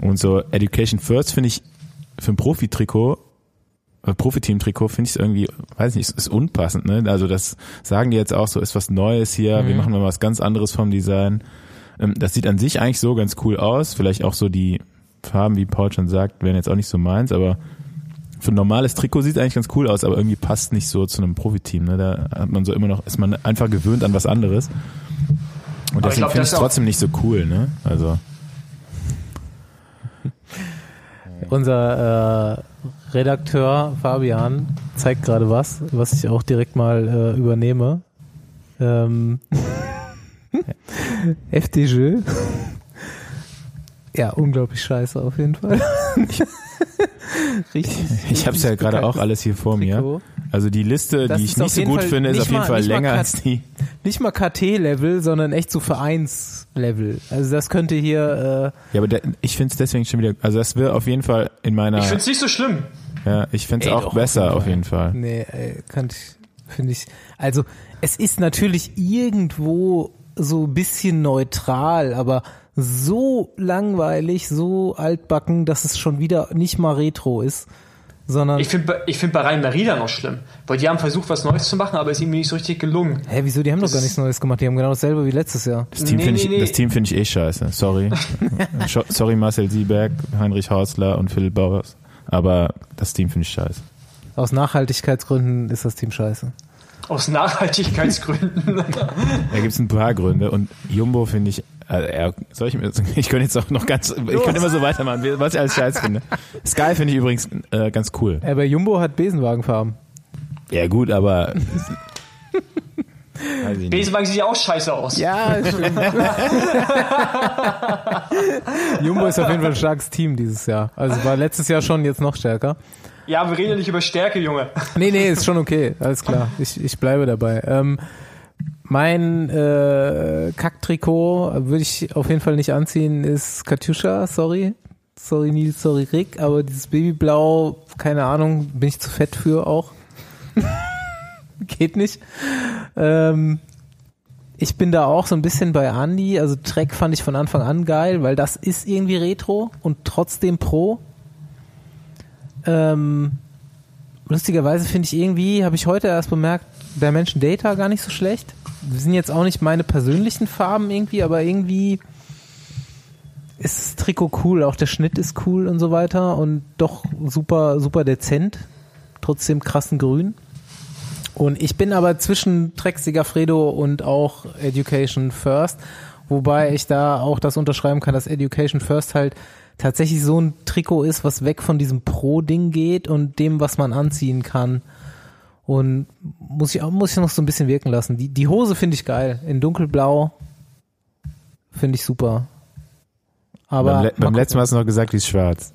Und so Education First finde ich für ein Profi-Trikot, Profiteam-Trikot finde ich irgendwie, weiß nicht, ist, ist unpassend, ne? Also das sagen die jetzt auch so, ist was Neues hier, wir machen mal was ganz anderes vom Design. Ähm, das sieht an sich eigentlich so ganz cool aus. Vielleicht auch so die Farben, wie Paul schon sagt, wären jetzt auch nicht so meins, aber für ein normales Trikot sieht es eigentlich ganz cool aus, aber irgendwie passt nicht so zu einem Profiteam. Ne? Da hat man so immer noch, ist man einfach gewöhnt an was anderes. Und Aber deswegen finde ich es trotzdem nicht so cool, ne? Also. <laughs> Unser äh, Redakteur Fabian zeigt gerade was, was ich auch direkt mal äh, übernehme. Ähm, <laughs> FDJ. Ja, unglaublich scheiße auf jeden Fall. <laughs> Richtig. Ich habe es ja gerade auch alles hier vor mir. Also die Liste, Das die ich nicht so jeden gut Fall finde, ist auf jeden mal- Fall länger als die. Nicht mal KT-Level, sondern echt so Vereins-Level. Also das könnte hier, Ja, aber der, ich finde es deswegen schon wieder, also das wäre auf jeden Fall in meiner, Ich finde es nicht so schlimm. ja, ich finde es auch doch, besser auf auf jeden jeden Fall. äh, nee, ey, könnte ich, finde ich, also es ist natürlich irgendwo so ein bisschen neutral, aber so langweilig, so altbacken, dass es schon wieder nicht mal Retro ist, sondern, Ich finde ich find bei Rhein Merida noch schlimm, weil die haben versucht, was Neues zu machen, aber ist irgendwie nicht so richtig gelungen. hä, wieso, die haben doch das gar ist- nichts Neues gemacht, die haben genau dasselbe wie letztes Jahr. Das Team Nee, finde ich, nee, nee. das Team finde ich eh scheiße. Sorry. <laughs> Sorry Marcel Sieberg, Heinrich Hausler und Philipp Bauers. Aber das Team finde ich scheiße. Aus Nachhaltigkeitsgründen ist das Team scheiße. Aus Nachhaltigkeitsgründen. <laughs> Da gibt es ein paar Gründe und Jumbo finde ich, äh, ja, soll ich, mir- <laughs> ich könnte jetzt auch noch ganz, ich könnte immer so weitermachen, was ich alles scheiße finde. Sky finde ich übrigens äh, ganz cool. Aber Jumbo hat Besenwagenfarben. Ja gut, aber. <laughs> Besenwagen sieht ja auch scheiße aus. Ja, stimmt. <laughs> Jumbo ist auf jeden Fall ein starkes Team dieses Jahr. Also war letztes Jahr schon, jetzt noch stärker. Ja, wir reden ja nicht über Stärke, Junge. Nee, nee, ist schon okay. Alles klar. Ich, ich bleibe dabei. Ähm, mein äh, Kacktrikot würde ich auf jeden Fall nicht anziehen, ist Katjuscha, sorry. Sorry Nils, sorry Rick, aber dieses Babyblau, keine Ahnung, bin ich zu fett für auch. <laughs> Geht nicht. Ähm, ich bin da auch so ein bisschen bei Andy. Also Trek fand ich von Anfang an geil, weil das ist irgendwie Retro und trotzdem Pro. Ähm, lustigerweise finde ich irgendwie, habe ich heute erst bemerkt, Dimension Data gar nicht so schlecht. Sind jetzt auch nicht meine persönlichen Farben irgendwie, aber irgendwie ist das Trikot cool, auch der Schnitt ist cool und so weiter und doch super, super dezent, trotzdem krassen Grün. Und ich bin aber zwischen Trek Sigafredo und auch Education First, wobei ich da auch das unterschreiben kann, dass Education First halt tatsächlich so ein Trikot ist, was weg von diesem Pro-Ding geht und dem, was man anziehen kann. Und muss ich auch, muss ich noch so ein bisschen wirken lassen. Die, die Hose finde ich geil. In dunkelblau finde ich super. Aber beim, le beim mal letzten Mal hast du noch gesagt, die ist schwarz.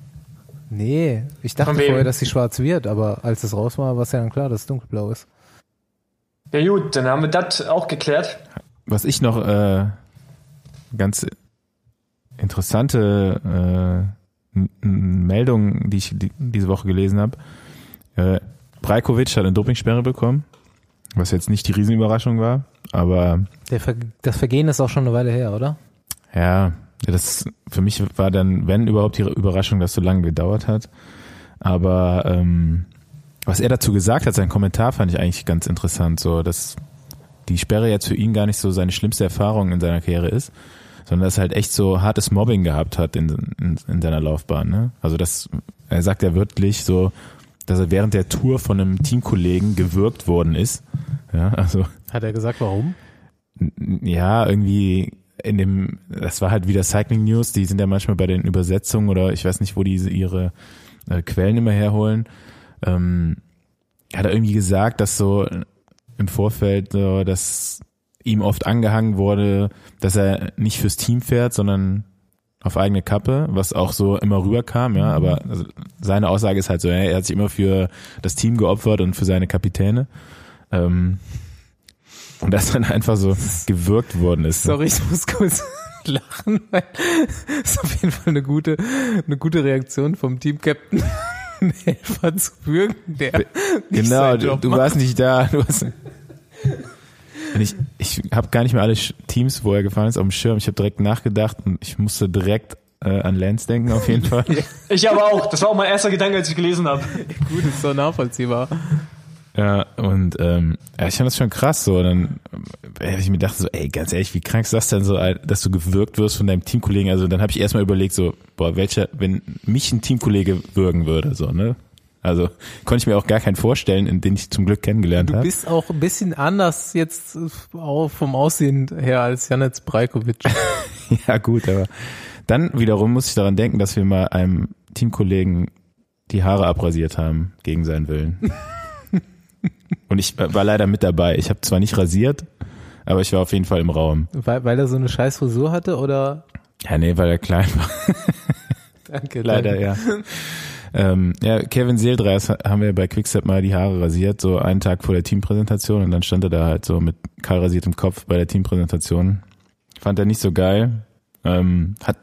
Nee, ich dachte vorher, dass sie schwarz wird, aber als es raus war, war es ja dann klar, dass es dunkelblau ist. Ja gut, dann haben wir das auch geklärt. Was ich noch äh, ganz interessante äh, Meldung, die ich die, diese Woche gelesen habe, äh, Brajkovic hat eine Dopingsperre bekommen, was jetzt nicht die Riesenüberraschung war, aber Ver das Vergehen ist auch schon eine Weile her, oder? ja, das für mich war dann, wenn überhaupt die Überraschung, dass so lange gedauert hat. Aber ähm, was er dazu gesagt hat, sein Kommentar fand ich eigentlich ganz interessant, so dass die Sperre jetzt für ihn gar nicht so seine schlimmste Erfahrung in seiner Karriere ist, sondern dass er halt echt so hartes Mobbing gehabt hat in, in, in seiner Laufbahn. Ne? Also das, er sagt ja wörtlich so, dass er während der Tour von einem Teamkollegen gewürgt worden ist. Ja, also Hat er gesagt, warum? ja, irgendwie in dem, das war halt wieder Cycling News, die sind ja manchmal bei den Übersetzungen oder ich weiß nicht, wo die ihre äh, Quellen immer herholen. Ähm, hat er irgendwie gesagt, dass so im Vorfeld, so, dass ihm oft angehangen wurde, dass er nicht fürs Team fährt, sondern auf eigene Kappe, was auch so immer rüberkam, ja, aber also seine Aussage ist halt so, er hat sich immer für das Team geopfert und für seine Kapitäne. Ähm, und das dann einfach so gewirkt worden ist. Sorry, ich muss kurz, <laughs> lachen, weil ist auf jeden Fall eine gute, eine gute Reaktion vom Team-Captain, <laughs> Helfer zu würgen, der nicht Genau, du, du warst nicht da. Du hast, <laughs> und ich ich habe gar nicht mehr alle Teams, wo er gefahren ist, auf dem Schirm. Ich habe direkt nachgedacht und ich musste direkt äh, an Lance denken, auf jeden Fall. <laughs> Ich aber auch. Das war auch mein erster Gedanke, als ich gelesen habe. Gut, ist so nachvollziehbar. Ja, und ähm, ja, ich fand das schon krass so. Dann äh, hab ich mir dachte so, ey, ganz ehrlich, wie krank ist das denn so, dass du gewürgt wirst von deinem Teamkollegen? Also dann habe ich erstmal überlegt, so, boah, welcher, wenn mich ein Teamkollege würgen würde, so, ne? Also konnte ich mir auch gar keinen vorstellen, in den ich zum Glück kennengelernt Du habe. bist auch ein bisschen anders jetzt äh, auch vom Aussehen her als Janetz Brajkovic. <laughs> Ja, gut, aber dann wiederum muss ich daran denken, dass wir mal einem Teamkollegen die Haare abrasiert haben, gegen seinen Willen. <laughs> Und ich war leider mit dabei. Ich habe zwar nicht rasiert, aber ich war auf jeden Fall im Raum. Weil, weil er so eine scheiß Frisur hatte oder? Ja, nee, weil er klein war. <laughs> Danke. Leider, danke. ja. Ähm, ja, Kevin Seeldreis haben wir bei Quickstep mal die Haare rasiert, so einen Tag vor der Teampräsentation und dann stand er da halt so mit kahl rasiertem Kopf bei der Teampräsentation. Fand er nicht so geil. Ähm, hat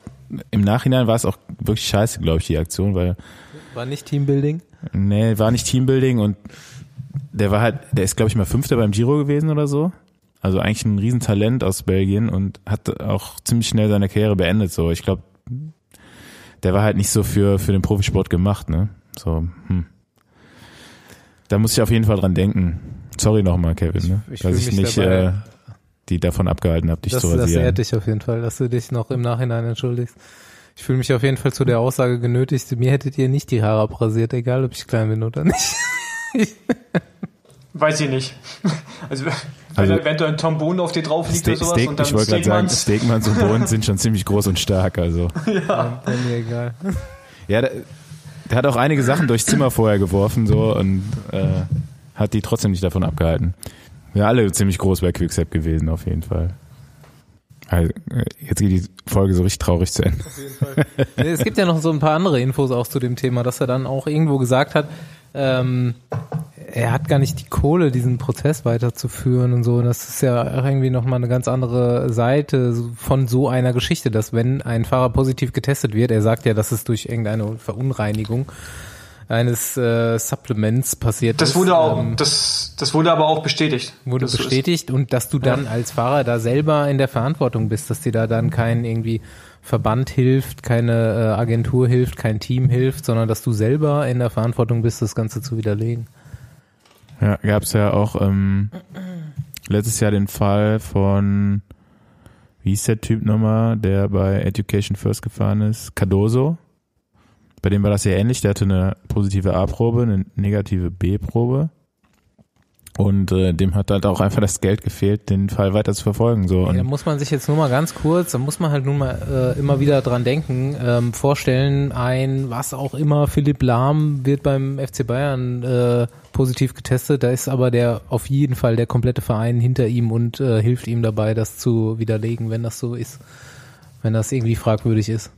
im Nachhinein war es auch wirklich scheiße, glaube ich, die Aktion, weil War nicht Teambuilding? nee, war nicht Teambuilding und der war halt, der ist glaube ich mal Fünfter beim Giro gewesen oder so. Also eigentlich ein Riesentalent aus Belgien und hat auch ziemlich schnell seine Karriere beendet. So, ich glaube, der war halt nicht so für für den Profisport gemacht, ne? So, hm. Da muss ich auf jeden Fall dran denken. Sorry nochmal, Kevin, ne? Ich- ich dass ich mich nicht dabei- äh, die davon abgehalten habe, dich Das, zu das rasieren. ehrt dich auf jeden Fall, dass du dich noch im Nachhinein entschuldigst. Ich fühle mich auf jeden Fall zu der Aussage genötigt, mir hättet ihr nicht die Haare abrasiert, egal ob ich klein bin oder nicht. Weiß ich nicht. Also, wenn Also- da eventuell ein Tom Bohnen auf dir drauf liegt Ste oder sowas Steak, und dann ich wollte gerade sagen, Steakmanns. Steakmanns und Bohnen sind schon ziemlich groß und stark, also. <laughs> Wäre mir egal. Ja, der, der hat auch einige Sachen durchs Zimmer vorher geworfen so und äh, hat die trotzdem nicht davon abgehalten. Wir alle ziemlich groß bei Quickstep gewesen, auf jeden Fall. Also, äh, jetzt geht die Folge so richtig traurig zu Ende. Nee, Es gibt ja noch so ein paar andere Infos auch zu dem Thema, dass er dann auch irgendwo gesagt hat, ähm, er hat gar nicht die Kohle, diesen Prozess weiterzuführen und so. Und das ist ja auch irgendwie nochmal eine ganz andere Seite von so einer Geschichte, dass wenn ein Fahrer positiv getestet wird, er sagt ja, dass es durch irgendeine Verunreinigung eines äh, Supplements passiert Das ist. wurde auch, ähm, das, das wurde aber auch bestätigt. wurde Das so bestätigt und dass du dann als Fahrer da selber in der Verantwortung bist, dass dir da dann kein irgendwie Verband hilft, keine äh, Agentur hilft, kein Team hilft, sondern dass du selber in der Verantwortung bist, das Ganze zu widerlegen. Ja, gab's ja auch ähm, letztes Jahr den Fall von, wie hieß der Typ nochmal, der bei Education First gefahren ist? Cardoso. Bei dem war das ja ähnlich. Der hatte eine positive A-Probe, eine negative B-Probe. Und äh, dem hat halt auch einfach das Geld gefehlt, den Fall weiter zu verfolgen. So. Und Da muss man sich jetzt nur mal ganz kurz, da muss man halt nun mal äh, immer wieder dran denken, ähm, vorstellen, ein, was auch immer, Philipp Lahm wird beim FC Bayern äh, positiv getestet, da ist aber der auf jeden Fall der komplette Verein hinter ihm und äh, hilft ihm dabei, das zu widerlegen, wenn das so ist, wenn das irgendwie fragwürdig ist.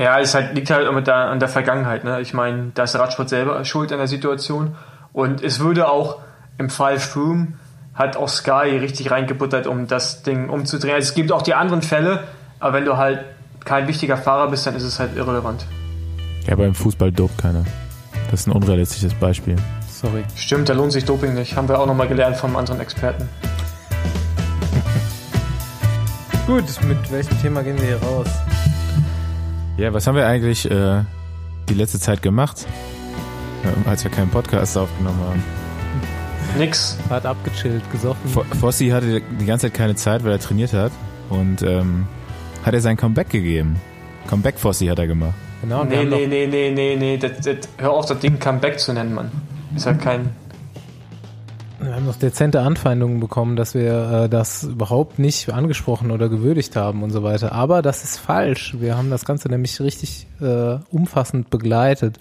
Ja, es halt, liegt halt immer da an der Vergangenheit. Ne? Ich meine, da ist Radsport selber schuld an der Situation. Und es würde auch im Fall Froome hat auch Sky richtig reingebuttert, um das Ding umzudrehen. Also es gibt auch die anderen Fälle, aber wenn du halt kein wichtiger Fahrer bist, dann ist es halt irrelevant. ja, beim Fußball dopt keiner. Das ist ein unrealistisches Beispiel. Sorry. Stimmt, da lohnt sich Doping nicht. Haben wir auch nochmal gelernt vom anderen Experten. <laughs> Gut, mit welchem Thema gehen wir hier raus? Ja, was haben wir eigentlich äh, die letzte Zeit gemacht, äh, als wir keinen Podcast aufgenommen haben? Nix. Hat abgechillt, gesoffen. Fo- Fossi hatte die ganze Zeit keine Zeit, weil er trainiert hat und ähm, hat er sein Comeback gegeben. Comeback Fossi hat er gemacht. genau, Nee, noch- nee, nee, nee, nee, nee. Das, das, hör auf, das Ding Comeback zu nennen, Mann. Ist halt kein. Wir haben noch dezente Anfeindungen bekommen, dass wir äh, das überhaupt nicht angesprochen oder gewürdigt haben und so weiter. Aber das ist falsch. Wir haben das Ganze nämlich richtig äh, umfassend begleitet.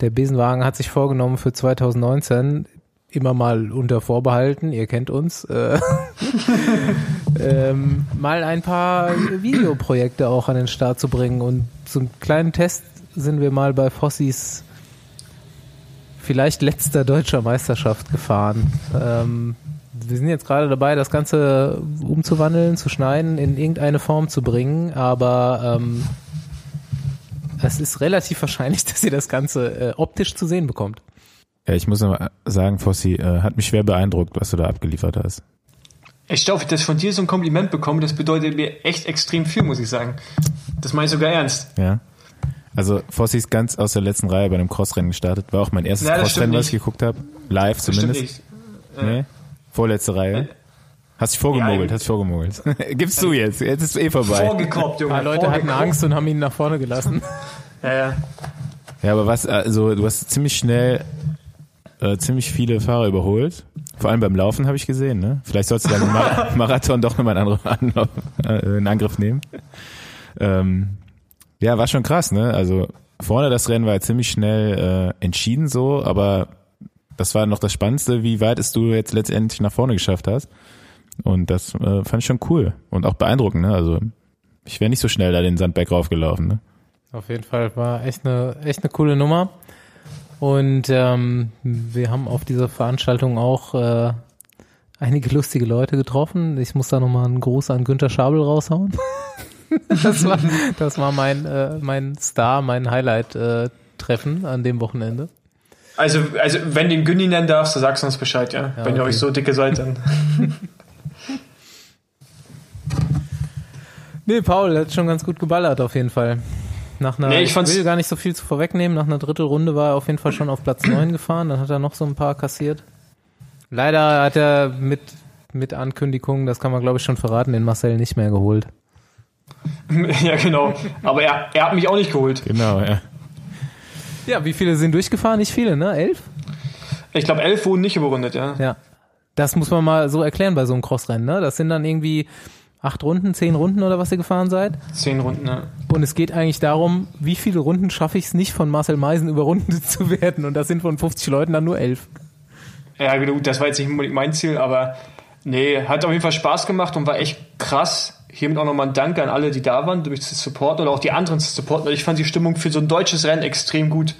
Der Besenwagen hat sich vorgenommen für 2019 immer mal unter Vorbehalten, ihr kennt uns, äh, <laughs> ähm, mal ein paar Videoprojekte auch an den Start zu bringen. Und zum kleinen Test sind wir mal bei Fossis vielleicht letzter deutscher Meisterschaft gefahren. Ähm, wir sind jetzt gerade dabei, das Ganze umzuwandeln, zu schneiden, in irgendeine Form zu bringen, aber ähm, es ist relativ wahrscheinlich, <laughs> dass ihr das Ganze äh, optisch zu sehen bekommt. Ja, ich muss mal sagen, Fossi, äh, hat mich schwer beeindruckt, was du da abgeliefert hast. Ich glaube, dass von dir so ein Kompliment bekommen, das bedeutet mir echt extrem viel, muss ich sagen. Das meine ich sogar ernst. Ja. Also Fossi ist ganz aus der letzten Reihe bei einem Crossrennen gestartet. War auch mein erstes Ja, das Crossrennen, was ich geguckt habe. Live Das stimmt zumindest. nicht. Nee? Vorletzte Reihe. Hast dich vorgemogelt, Ja, hast dich vorgemogelt. <laughs> Gibst du jetzt, jetzt ist eh vorbei. Vorgekorbt, Junge. Ein paar Leute hatten. Angst und haben ihn nach vorne gelassen. Ja, ja. Ja, aber was, also du hast ziemlich schnell äh, ziemlich viele Fahrer überholt. Vor allem beim Laufen habe ich gesehen, ne? Vielleicht sollst du dann im Mar <laughs> Marathon doch nochmal einen, anderen Anlauf, äh, in Angriff nehmen. Ähm, ja, war schon krass, ne? Also vorne das Rennen war ja ziemlich schnell äh, entschieden so, aber das war noch das Spannendste, wie weit es du jetzt letztendlich nach vorne geschafft hast. Und das äh, fand ich schon cool und auch beeindruckend, ne? Also ich wäre nicht so schnell da den Sandberg raufgelaufen, ne? Auf jeden Fall war echt eine, echt eine coole Nummer. Und ähm, wir haben auf dieser Veranstaltung auch äh, einige lustige Leute getroffen. Ich muss da nochmal einen Gruß an Günther Schabel raushauen. <laughs> das war, das war mein, äh, mein Star, mein Highlight-Treffen an dem Wochenende. Also, also, wenn du den Günni nennen darfst, dann sagst du uns Bescheid, ja. Ja, wenn ihr okay. euch so dicke seid, dann. <laughs> Nee, Paul hat schon ganz gut geballert auf jeden Fall. Nach einer, Nee, ich ich will gar nicht so viel zu vorwegnehmen, nach einer Drittelrunde war er auf jeden Fall schon auf Platz 9 gefahren, dann hat er noch so ein paar kassiert. Leider hat er mit, mit Ankündigung, das kann man glaube ich schon verraten, den Marcel nicht mehr geholt. <laughs> ja, genau. Aber er, er hat mich auch nicht geholt. Genau, ja. Ja, wie viele sind durchgefahren? Nicht viele, ne? Elf? Ich glaube, elf wurden nicht überrundet, ja. Ja. Das muss man mal so erklären bei so einem Crossrennen, ne? Das sind dann irgendwie acht Runden, zehn Runden oder was ihr gefahren seid. Zehn Runden, ja. Und es geht eigentlich darum, wie viele Runden schaffe ich es nicht von Marcel Meisen überrundet <laughs> zu werden. Und das sind von 50 Leuten dann nur elf. Ja, gut, das war jetzt nicht mein Ziel, aber nee, hat auf jeden Fall Spaß gemacht und war echt krass. Hiermit auch nochmal ein Dank an alle, die da waren, durch das Support oder auch die anderen zu supporten. Ich fand die Stimmung für so ein deutsches Rennen extrem gut.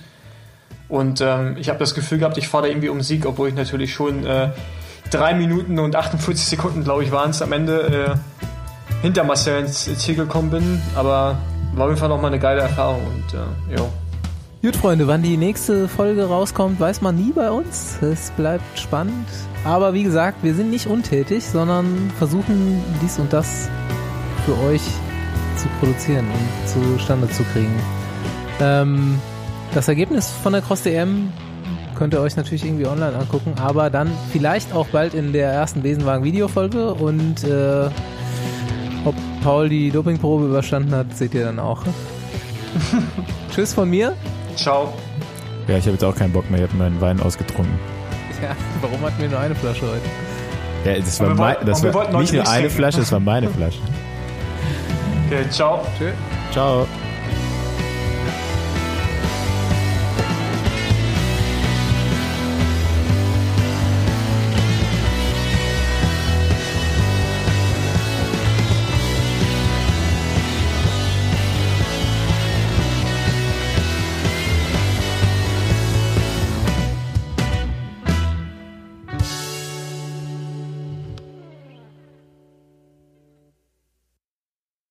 Und ähm, ich habe das Gefühl gehabt, ich fahre da irgendwie um Sieg, obwohl ich natürlich schon äh, drei Minuten und 48 Sekunden, glaube ich, waren es am Ende äh, hinter Marcel ins Ziel gekommen bin. Aber war auf jeden Fall nochmal eine geile Erfahrung und äh, ja. Gut, Freunde, wann die nächste Folge rauskommt, weiß man nie bei uns. Es bleibt spannend. Aber wie gesagt, wir sind nicht untätig, sondern versuchen dies und das für euch zu produzieren und zustande zu kriegen. Ähm, das Ergebnis von der Cross DM könnt ihr euch natürlich irgendwie online angucken, aber dann vielleicht auch bald in der ersten Besenwagen-Videofolge und äh, Paul die Dopingprobe überstanden hat, seht ihr dann auch. <laughs> Tschüss von mir. Ciao. Ja, ich habe jetzt auch keinen Bock mehr, ich habe meinen Wein ausgetrunken. Ja, warum hatten wir nur eine Flasche heute? Ja, das war, mein, wollten- das war nicht nur eine trinken. Flasche, das war meine Flasche. Okay, ciao. Tschüss. Ciao.